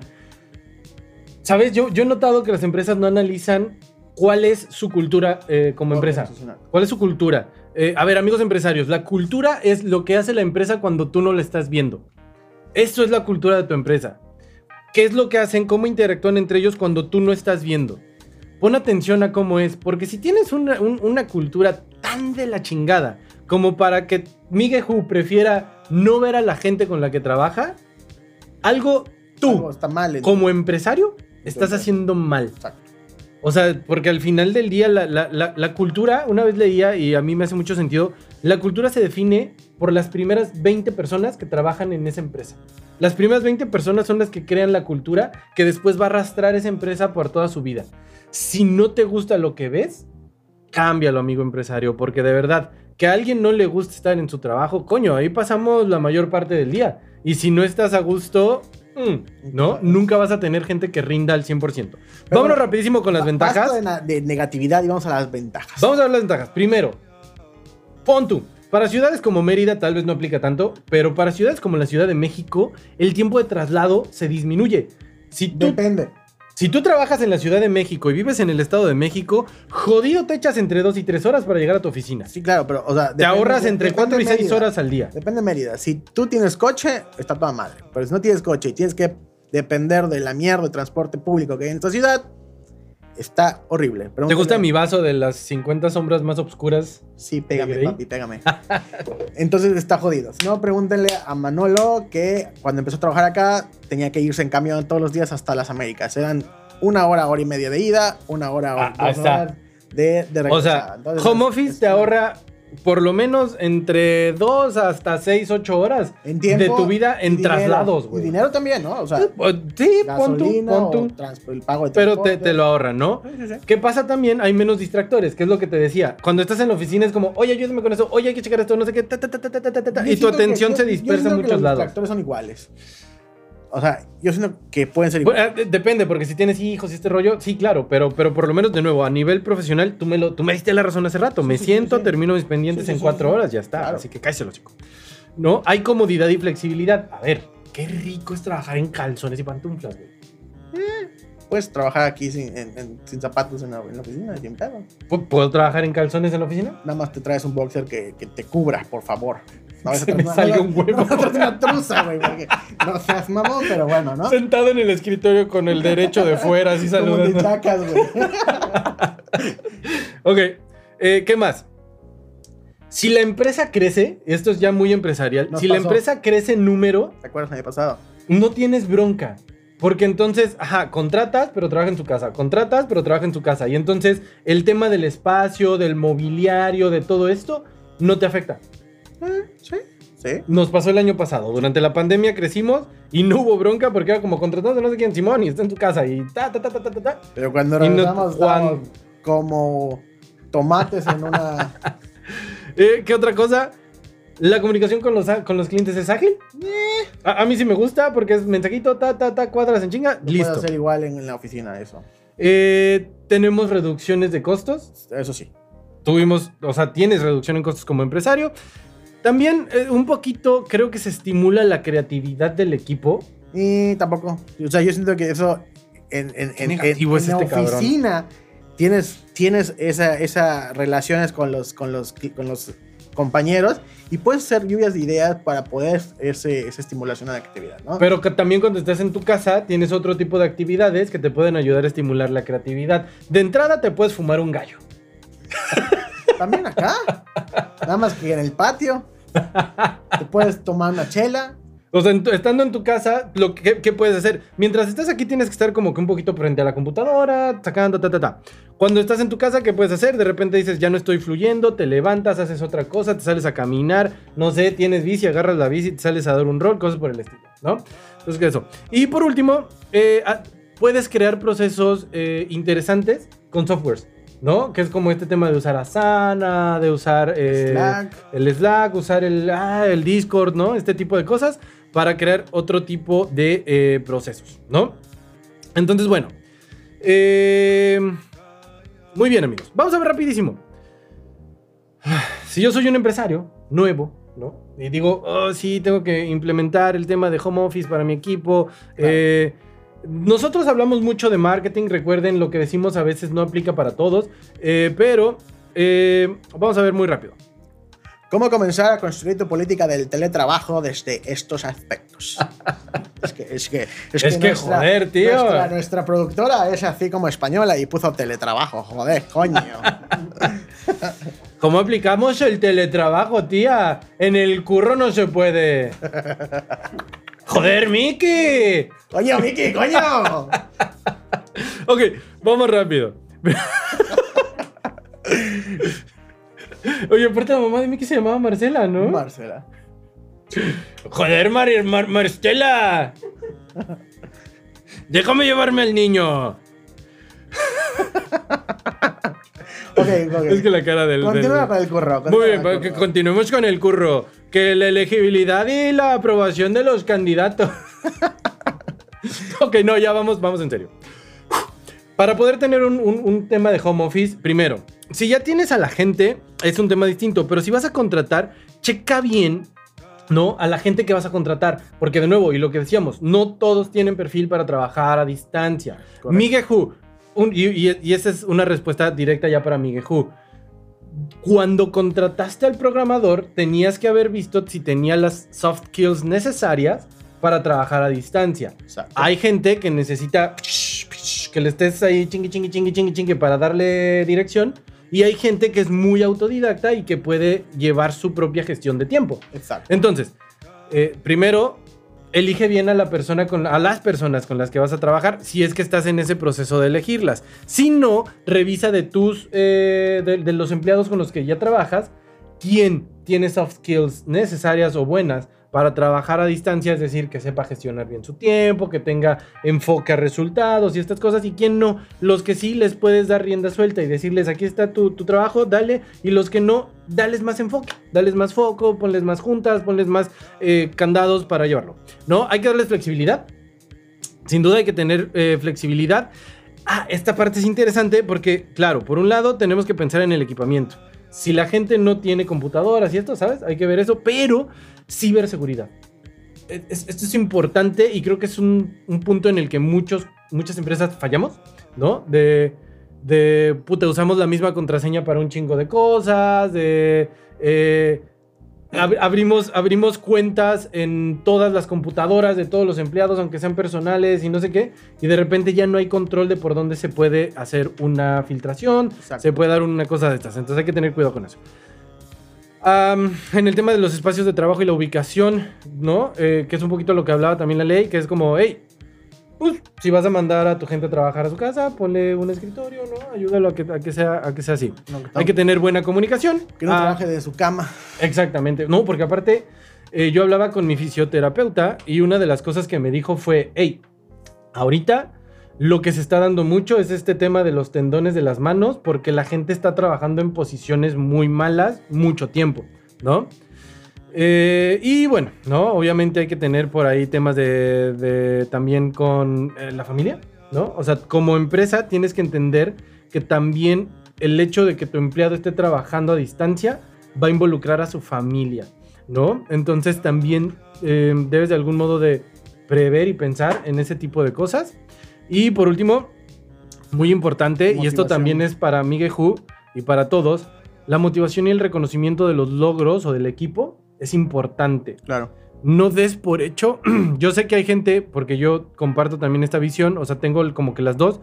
¿Sabes? Yo, yo he notado que las empresas no analizan cuál es su cultura eh, como empresa. ¿Cuál es su cultura? Eh, a ver, amigos empresarios, la cultura es lo que hace la empresa cuando tú no la estás viendo. Eso es la cultura de tu empresa. ¿Qué es lo que hacen? ¿Cómo interactúan entre ellos cuando tú no estás viendo? Pon atención a cómo es, porque si tienes una, un- una cultura tan de la chingada como para que Miguel Hu prefiera no ver a la gente con la que trabaja, algo tú, Algo está mal. como empresario, estás haciendo mal. Exacto. O sea, porque al final del día la, la- la- la cultura, una vez leía y a mí me hace mucho sentido, la cultura se define por las primeras 20 personas que trabajan en esa empresa. Las primeras 20 personas son las que crean la cultura que después va a arrastrar esa empresa por toda su vida. Si no te gusta lo que ves, cámbialo, amigo empresario, porque de verdad, que a alguien no le guste estar en su trabajo, coño, ahí pasamos la mayor parte del día. Y si no estás a gusto, mm, ¿no? Nunca vas a tener gente que rinda al 100%. Vámonos bueno, rapidísimo con las ventajas. de, de negatividad y vamos a las ventajas. Vamos a ver las ventajas. Primero, pon tú. Para ciudades como Mérida tal vez no aplica tanto, pero para ciudades como la Ciudad de México, el tiempo de traslado se disminuye. Si tú, Depende. Si tú trabajas en la Ciudad de México y vives en el Estado de México, jodido te echas entre 2 y 3 horas para llegar a tu oficina. Sí, claro, pero, o sea. Te ahorras entre 4 y 6 Mérida. horas al día. Depende de Mérida. Si tú tienes coche, está toda madre. Pero si no tienes coche y tienes que depender de la mierda de transporte público que hay en esta ciudad, está horrible. ¿Te gusta mi vaso de las 50 sombras más obscuras? Sí, pégame, papi, pégame. Entonces está jodido. Si no, pregúntenle a Manolo que cuando empezó a trabajar acá tenía que irse en camión todos los días hasta las Américas. Eran una hora, hora y media de ida, una hora, Ah, ahí está. horas de, de O sea, Entonces, home office es- te ahorra por lo menos entre 2 hasta 6, 8 horas de tu vida en traslados, güey. Dinero también, ¿no? O sea, eh, pues, sí, pon tú, pon el pago de Pero te, te, lo ahorran, ¿no? Sí, sí, sí. ¿Qué pasa también? Hay menos distractores, que es lo que te decía. Cuando estás en la oficina es como, oye, ayúdame con eso, oye, hay que checar esto, no sé qué, y tu atención se dispersa en muchos que los lados. Los distractores son iguales. O sea, yo siento que pueden ser Bueno, eh, depende, porque si tienes hijos y este rollo, sí, claro, pero, pero por lo menos, de nuevo, a nivel profesional, tú me, lo, tú me diste la razón hace rato. Sí, me sí, siento, sí. termino mis pendientes Sí, sí, en sí, cuatro sí. horas, ya está. Claro. Así que cálleselo, chico. ¿No? Hay comodidad y flexibilidad. A ver, qué rico es trabajar en calzones y pantuflas, güey. Puedes trabajar aquí sin, en- en- sin zapatos en la, en la oficina, sin pedo. ¿Pu- ¿Puedo trabajar en calzones en la oficina? Nada más te traes un boxer que, que te cubra, por favor. No Se me no- un huevo. No vas a traer una truza, güey, porque no seas mamón, pero bueno, ¿no? Sentado en el escritorio con el derecho de fuera, así Como saludando. te sacas, güey. Ok, eh, ¿qué más? Si la empresa crece, esto es ya muy empresarial, Nos si la empresa crece en número, ¿Te acuerdas el año pasado? no tienes bronca. Porque entonces, ajá, contratas, pero trabaja en su casa. Contratas, pero trabaja en su casa. Y entonces el tema del espacio, del mobiliario, de todo esto, no te afecta. Eh, sí, sí. Nos pasó el año pasado. Durante la pandemia crecimos y no hubo bronca porque era como contratado de no sé quién, Simón, y está en tu casa y ta, ta, ta, ta, ta, ta. Pero cuando no- regresamos Juan- estábamos como tomates en una... Eh, ¿Qué otra cosa? La comunicación con los, con los clientes es ágil. A, a mí sí me gusta porque es mensajito, ta, ta, ta, cuadras en chinga, No puede listo. ser igual en, en la oficina eso. Eh, tenemos reducciones de costos. Eso sí. Tuvimos, o sea, tienes reducción en costos como empresario. También eh, un poquito creo que se estimula la creatividad del equipo. Y tampoco. O sea, yo siento que eso en, en, en, negativo en- es en la este cabrón. oficina tienes, tienes esa, esa relaciones con los, con, los, con los compañeros y puedes hacer lluvias de ideas para poder ese, esa estimulación a la actividad, ¿no? Pero que también cuando estás en tu casa tienes otro tipo de actividades que te pueden ayudar a estimular la creatividad. De entrada te puedes fumar un gallo. También acá. Nada más que en el patio. Te puedes tomar una chela. O sea, estando en tu casa, lo que, ¿qué puedes hacer? Mientras estás aquí tienes que estar como que un poquito frente a la computadora, sacando, ta, ta, ta. Cuando estás en tu casa, ¿qué puedes hacer? De repente dices, ya no estoy fluyendo, te levantas, haces otra cosa, te sales a caminar, no sé, tienes bici, agarras la bici, te sales a dar un rol, cosas por el estilo, ¿no? Entonces, ¿qué eso? Y por último, eh, ah, puedes crear procesos eh, interesantes con softwares, ¿no? Que es como este tema de usar Asana, de usar... eh, Slack. el Slack, usar el, ah, el Discord, ¿no? Este tipo de cosas para crear otro tipo de eh, procesos, ¿no? Entonces, bueno. eh, muy bien, amigos. Vamos a ver rapidísimo. Si yo soy un empresario nuevo, ¿no? Y digo, oh, sí, tengo que implementar el tema de home office para mi equipo. eh, nosotros hablamos mucho de marketing, recuerden, lo que decimos a veces no aplica para todos, eh, pero eh, vamos a ver muy rápido. ¿Cómo comenzar a construir tu política del teletrabajo desde estos aspectos? es que, es que, Es que, joder, tío. Nuestra, nuestra productora es así como española y puso teletrabajo, joder, coño. ¿Cómo aplicamos el teletrabajo, tía? En el curro no se puede. Joder, Miki. coño, Miki, coño. Ok, vamos rápido. Oye, aparte la mamá de Miki se llamaba Marcela, ¿no? Marcela. Joder, Mar Mar- Marcela. Déjame llevarme al niño. Ok, ok. Es que la cara del... Continúa del- con el curro. Muy bien, con para el que curro. continuemos con el curro. Que la elegibilidad y la aprobación de los candidatos. ok, no, ya vamos, vamos en serio. Para poder tener un, un- un tema de home office, primero, si ya tienes a la gente, es un tema distinto, pero si vas a contratar, checa bien, ¿no? A la gente que vas a contratar. Porque de nuevo, y lo que decíamos, no todos tienen perfil para trabajar a distancia. Correcto. Migueju, un- y, y- y esa es una respuesta directa ya para Migueju. Cuando contrataste al programador, tenías que haber visto si tenía las soft skills necesarias para trabajar a distancia. Exacto. Hay gente que necesita que le estés ahí chingui, chingui, chingui, chingui, chingui para darle dirección. Y hay gente que es muy autodidacta y que puede llevar su propia gestión de tiempo. Exacto. Entonces, eh, primero, elige bien a la persona con, a las personas con las que vas a trabajar si es que estás en ese proceso de elegirlas. Si no, revisa de tus, eh, de, de los empleados con los que ya trabajas quién tiene soft skills necesarias o buenas para trabajar a distancia, es decir, que sepa gestionar bien su tiempo, que tenga enfoque a resultados y estas cosas, y quién no, los que sí les puedes dar rienda suelta y decirles, aquí está tu, tu trabajo, dale, y los que no, dales más enfoque, dales más foco, ponles más juntas, ponles más eh, candados para llevarlo, ¿no? Hay que darles flexibilidad, sin duda hay que tener eh, flexibilidad. Ah, esta parte es interesante porque, claro, por un lado tenemos que pensar en el equipamiento. Si la gente no tiene computadoras y esto, ¿sabes? Hay que ver eso, pero ciberseguridad. Es- Esto es importante y creo que es un, un punto en el que muchos, muchas empresas fallamos, ¿no? De, de, puta, usamos la misma contraseña para un chingo de cosas, de... eh, ab- abrimos, abrimos cuentas en todas las computadoras de todos los empleados, aunque sean personales y no sé qué, y de repente ya no hay control de por dónde se puede hacer una filtración, Exacto. se puede dar una cosa de estas. Entonces hay que tener cuidado con eso. En el tema de los espacios de trabajo y la ubicación, ¿no? Eh, que es un poquito lo que hablaba también la ley, que es como, hey, pues, si vas a mandar a tu gente a trabajar a su casa, ponle un escritorio, ¿no? Ayúdalo a que, a que, sea, a que sea así. No, que Hay que tener buena comunicación. que no Ah, trabaje de su cama. Exactamente. No, porque aparte, eh, yo hablaba con mi fisioterapeuta y una de las cosas que me dijo fue, hey, ahorita lo que se está dando mucho es este tema de los tendones de las manos porque la gente está trabajando en posiciones muy malas mucho tiempo, ¿no? Eh, y bueno, ¿no? Obviamente hay que tener por ahí temas de, de también con eh, la familia, ¿no? O sea, como empresa tienes que entender que también el hecho de que tu empleado esté trabajando a distancia va a involucrar a su familia, ¿no? Entonces también eh, debes de algún modo de prever y pensar en ese tipo de cosas. Y por último, muy importante, y esto también es para Miguel Hu y para todos, la motivación y el reconocimiento de los logros o del equipo es importante. Claro. No des por hecho, yo sé que hay gente, porque yo comparto también esta visión, o sea, tengo el- como que las dos,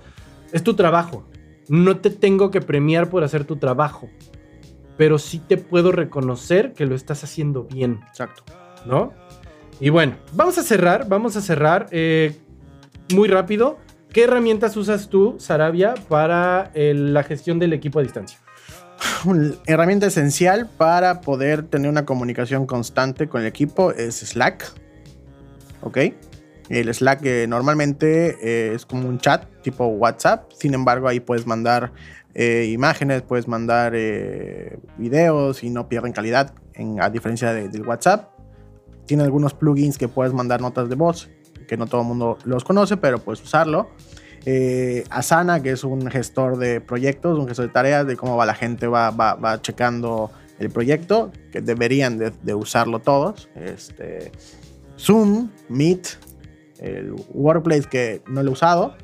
es tu trabajo. No te tengo que premiar por hacer tu trabajo, pero sí te puedo reconocer que lo estás haciendo bien. Exacto. ¿no? Y bueno, vamos a cerrar, vamos a cerrar eh, muy rápido. ¿Qué herramientas usas tú, Sarabia, para eh, la gestión del equipo a distancia? Herramienta esencial para poder tener una comunicación constante con el equipo es Slack. ¿Ok? El Slack eh, normalmente eh, es como un chat tipo WhatsApp. Sin embargo, ahí puedes mandar eh, imágenes, puedes mandar videos y no pierden calidad, en- a diferencia de- del WhatsApp. Tiene algunos plugins que puedes mandar notas de voz, que no todo el mundo los conoce, pero puedes usarlo. Eh, Asana, que es un gestor de proyectos, un gestor de tareas, de cómo va la gente, va, va, va checando el proyecto, que deberían de, usarlo todos. Este, Zoom, Meet, el Workplace que no lo he usado,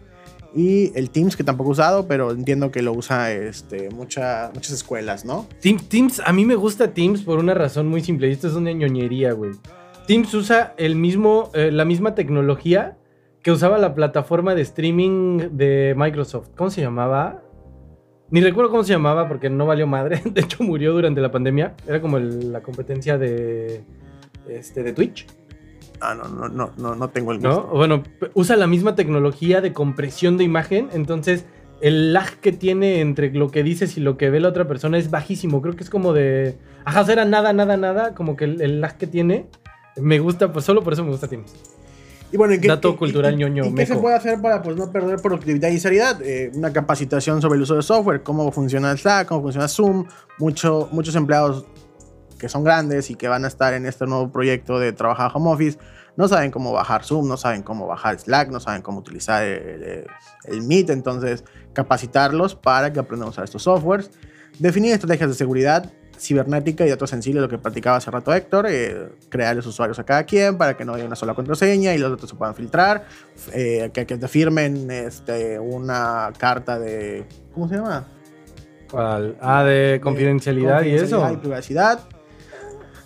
y el Teams que tampoco he usado, pero entiendo que lo usa este, mucha- muchas escuelas, ¿no? Team- Teams, a mí me gusta Teams por una razón muy simple. Y esto es una ñoñería, güey. Teams usa el mismo, eh, la misma tecnología que usaba la plataforma de streaming de Microsoft. ¿Cómo se llamaba? Ni recuerdo cómo se llamaba porque no valió madre. De hecho, murió durante la pandemia. Era como el- la competencia de, este, de Twitch. Ah, no, no, no, no, no tengo el ¿no? gusto. Bueno, p- usa la misma tecnología de compresión de imagen, entonces el lag que tiene entre lo que dices y lo que ve la otra persona es bajísimo. Creo que es como de. Ajá, o sea, era nada, nada, nada. Como que el, el lag que tiene me gusta, pues solo por eso me gusta Teams. Y bueno, ¿y qué, Dato y- cultural y- ñoño, ¿Y qué se puede hacer para pues, no perder productividad y seriedad? Eh, una capacitación sobre el uso de software, cómo funciona Slack, cómo funciona Zoom. Mucho, muchos empleados que son grandes y que van a estar en este nuevo proyecto de trabajar home office no saben cómo bajar Zoom, no saben cómo bajar Slack, no saben cómo utilizar el, el- el Meet. Entonces, capacitarlos para que aprendan a usar estos softwares. Definir estrategias de seguridad cibernética y datos sensibles, lo que platicaba hace rato Héctor, eh, crearles usuarios a cada quien para que no haya una sola contraseña y los datos se puedan filtrar, eh, que, que te firmen este, una carta de, ¿cómo se llama? ¿Cuál? Ah, de confidencialidad, y eso. Confidencialidad y privacidad.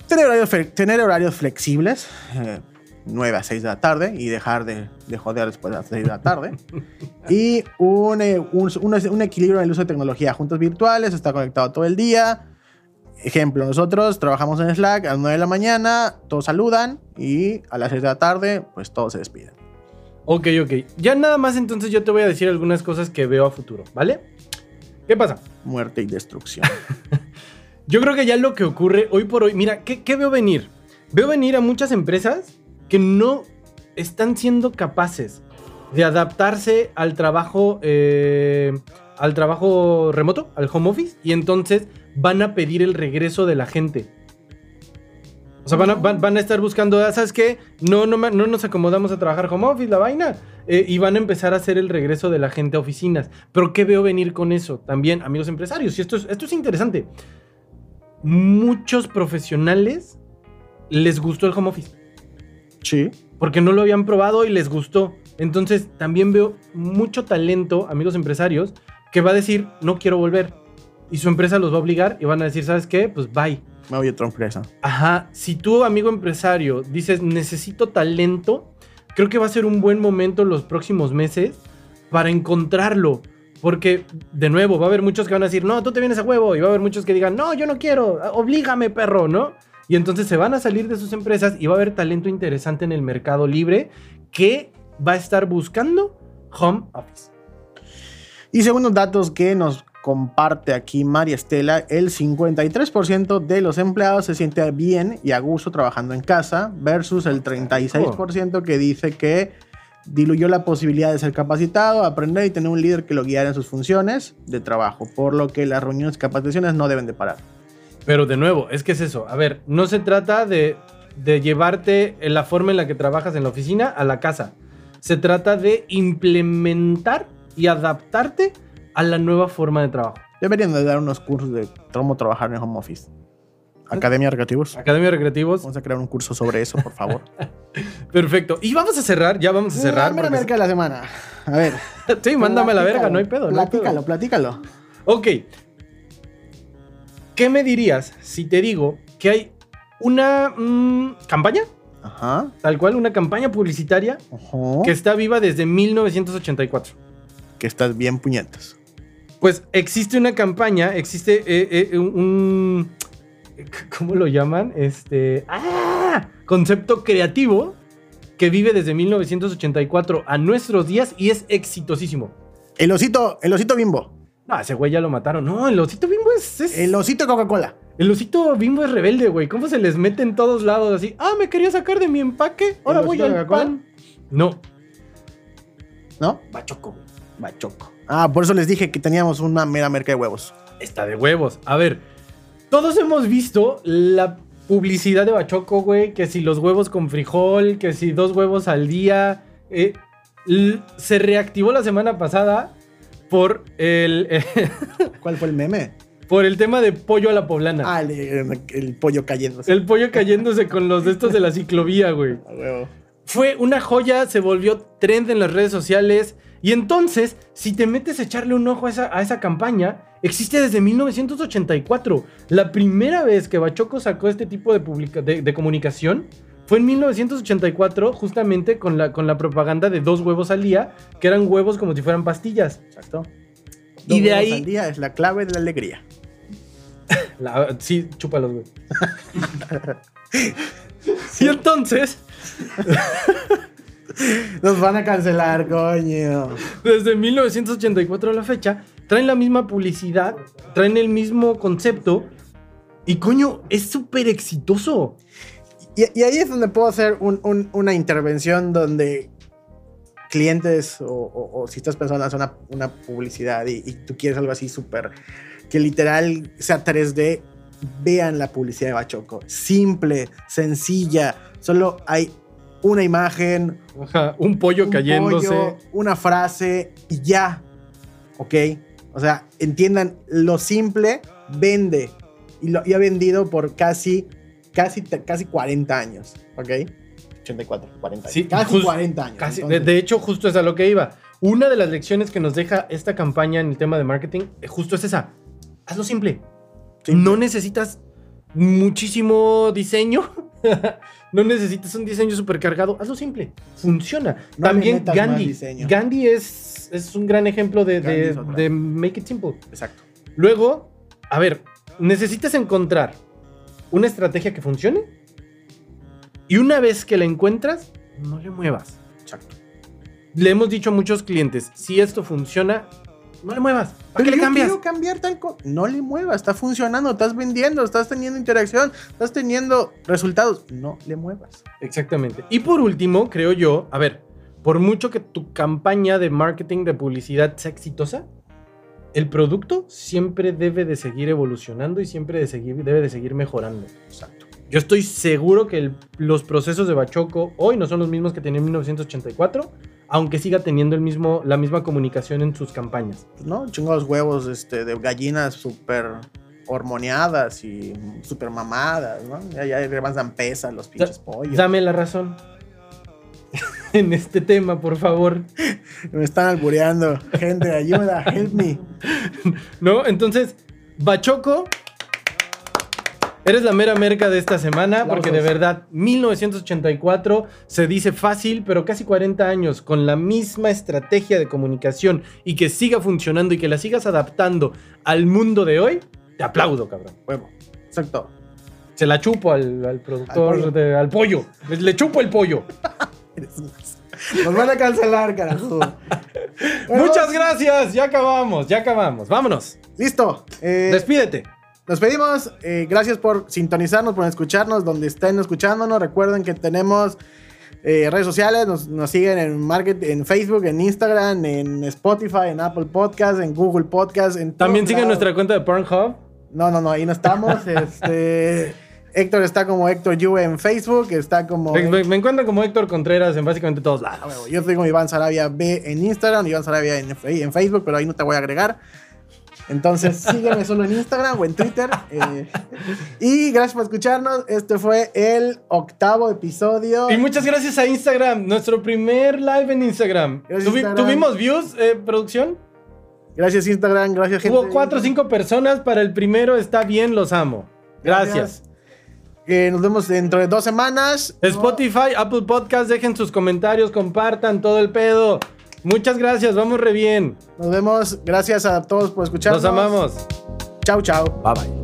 Tener horarios, tener horarios flexibles, eh, 9 a 6 de la tarde, y dejar de, de joder después de las 6 de la tarde. y un, eh, un, un- un equilibrio en el uso de tecnología, juntas virtuales, está conectado todo el día. Ejemplo, nosotros trabajamos en Slack a las 9 de la mañana, todos saludan y a las 6 de la tarde, pues todos se despiden. Ok, ok. Ya nada más entonces yo te voy a decir algunas cosas que veo a futuro, ¿vale? ¿Qué pasa? Muerte y destrucción. Yo creo que ya lo que ocurre hoy por hoy, mira, ¿qué, qué veo venir? Veo venir a muchas empresas que no están siendo capaces de adaptarse al trabajo, eh, al trabajo remoto, al home office, y entonces van a pedir el regreso de la gente. O sea, van a, van- van a estar buscando, ah, ¿sabes qué? No, no nos acomodamos a trabajar home office, la vaina. Eh, y van a empezar a hacer el regreso de la gente a oficinas. Pero ¿qué veo venir con eso? También, amigos empresarios, y esto es, esto es interesante. Muchos profesionales les gustó el home office Sí. porque no lo habían probado y les gustó. Entonces también veo mucho talento, amigos empresarios, que va a decir, no quiero volver. Y su empresa los va a obligar y van a decir, ¿sabes qué? Pues bye. Me voy a otra empresa. Ajá, si tú, amigo empresario, dices, necesito talento, creo que va a ser un buen momento los próximos meses para encontrarlo. Porque, de nuevo, va a haber muchos que van a decir, no, tú te vienes a huevo. Y va a haber muchos que digan, no, yo no quiero, oblígame, perro, ¿no? Y entonces se van a salir de sus empresas y va a haber talento interesante en el mercado libre que va a estar buscando home office. Y según los datos que nos comparte aquí María Estela, el 53% de los empleados se siente bien y a gusto trabajando en casa versus el 36% que dice que diluyó la posibilidad de ser capacitado, aprender y tener un líder que lo guiara en sus funciones de trabajo, por lo que las reuniones y capacitaciones no deben de parar. Pero de nuevo, es que es eso. A ver, no se trata de, de llevarte la forma en la que trabajas en la oficina a la casa. Se trata de implementar y adaptarte a la nueva forma de trabajo. Deberían de dar unos cursos de cómo trabajar en home office. Academia Recreativos. Academia de Recreativos. Vamos a crear un curso sobre eso, por favor. Perfecto. Y vamos a cerrar, ya vamos a cerrar. Mira, porque- merca de la semana. A ver. Sí, mándame a la verga, no hay pedo. no hay pedo. Platícalo, platícalo. Ok. ¿Qué me dirías si te digo que hay una mm, campaña, Ajá. tal cual, una campaña publicitaria que está viva desde 1984? Que estás bien puñetas. Pues existe una campaña, existe eh, eh, un... ¿Cómo lo llaman? Este... ¡Ah! Concepto creativo que vive desde 1984 a nuestros días y es exitosísimo. El osito, el osito bimbo. No, ese güey ya lo mataron. No, el osito bimbo es... es- El osito Coca-Cola. El osito bimbo es rebelde, güey. ¿Cómo se les mete en todos lados así? Ah, me quería sacar de mi empaque. Ahora ¿El voy al pan. No. ¿No? Bachoco. Bachoco. Ah, por eso les dije que teníamos una mera merca de huevos. Está de huevos. A ver, todos hemos visto la publicidad de Bachoco, güey. Que si los huevos con frijol, que si dos huevos al día. Eh, se reactivó la semana pasada por el, ¿Cuál fue el meme? por el tema de pollo a la poblana. Ah, el, el pollo cayéndose. El pollo cayéndose con los de estos de la ciclovía, güey. A huevo. Fue una joya, se volvió trend en las redes sociales. Y entonces, si te metes a echarle un ojo a esa, a esa campaña, existe desde 1984. La primera vez que Bachoco sacó este tipo de, publica- de, de comunicación fue en 1984, justamente con la, con la propaganda de dos huevos al día, que eran huevos como si fueran pastillas. Exacto. Y Dos de huevos ahí- al día es la clave de la alegría. La- sí, chúpalos, güey. y entonces, Nos van a cancelar, coño. desde 1984 a la fecha, traen la misma publicidad, traen el mismo concepto. Y coño, es súper exitoso. Y, y ahí es donde puedo hacer un- un- una intervención donde clientes o, o- o si estás pensando en hacer una, una publicidad y, y tú quieres algo así súper que literal sea 3D, vean la publicidad de Bachoco. Simple, sencilla, solo hay una imagen, Ajá, un pollo un cayéndose. pollo, una frase y ya. ¿Ok? O sea, entiendan, lo simple vende. Y, lo, y ha vendido por casi, casi, casi 40 años. ¿Ok? 84, 40 años. Sí, casi jus- 40 años. Casi, de, de hecho, justo es a lo que iba. Una de las lecciones que nos deja esta campaña en el tema de marketing, eh, justo es esa. Hazlo simple. simple. No necesitas muchísimo diseño. no necesitas un diseño súper cargado. Hazlo simple. Funciona. No También Gandhi. Gandhi es, es un gran ejemplo de, de make it simple. Exacto. Luego, a ver, necesitas encontrar una estrategia que funcione. Y una vez que la encuentras, no le muevas. Exacto. Le hemos dicho a muchos clientes, si esto funciona, No le muevas. ¿Para qué le yo cambias? quiero cambiar tal co- No le muevas, está funcionando, estás vendiendo, estás teniendo interacción, estás teniendo resultados. No le muevas. Exactamente. Y por último, creo yo, a ver, por mucho que tu campaña de marketing de publicidad sea exitosa, el producto siempre debe de seguir evolucionando y siempre de seguir, debe de seguir mejorando. Exacto. Yo estoy seguro que el- los procesos de Bachoco hoy no son los mismos que tenía en 1984, aunque siga teniendo el mismo, la misma comunicación en sus campañas. Pues, ¿No? Chingados huevos este, de gallinas súper hormoneadas y súper mamadas, ¿no? Ya, ya rebanzan pesa los pinches pollos. Dame la razón en este tema, por favor. Me están albureando. Gente, ayuda, help me. ¿No? Entonces, Bachoco, eres la mera merca de esta semana, porque de verdad, 1984 se dice fácil, pero casi 40 años con la misma estrategia de comunicación y que siga funcionando y que la sigas adaptando al mundo de hoy, te aplaudo, cabrón. Huevo. Exacto. Se la chupo al, al productor, Al pollo. de- al pollo. Le, le chupo el pollo. Nos van a cancelar, carajo. Muchas gracias, ya acabamos, ya acabamos. Vámonos. Listo. Eh, Despídete. Nos pedimos, eh, gracias por sintonizarnos, por escucharnos, donde estén escuchándonos. Recuerden que tenemos eh, redes sociales, nos, nos siguen en, market, en Facebook, en Instagram, en Spotify, en Apple Podcast, en Google Podcast. En También todos sigue lados. nuestra cuenta de Pornhub. No, no, no, ahí no estamos. este, Héctor está como Héctor Yu en Facebook, está como... Me, me- encuentran como Héctor Contreras en básicamente todos Ah, lados. huevo, Yo estoy como Iván Sarabia B en Instagram, Iván Sarabia en, en Facebook, pero ahí no te voy a agregar. Entonces sígueme solo en Instagram o en Twitter. eh, y gracias por escucharnos. Este fue el octavo episodio. Y muchas gracias a Instagram, nuestro primer live en Instagram. Gracias, Tuvi- Instagram. ¿Tuvimos views, eh, producción? Gracias Instagram, gracias gente. Hubo cuatro o cinco personas para el primero, está bien, los amo. Gracias. Eh, nos vemos dentro de dos semanas. Spotify, Apple Podcast, dejen sus comentarios, compartan todo el pedo. Muchas gracias, vamos re bien. Nos vemos. Gracias a todos por escucharnos. Los amamos. Chau, chau. Bye bye.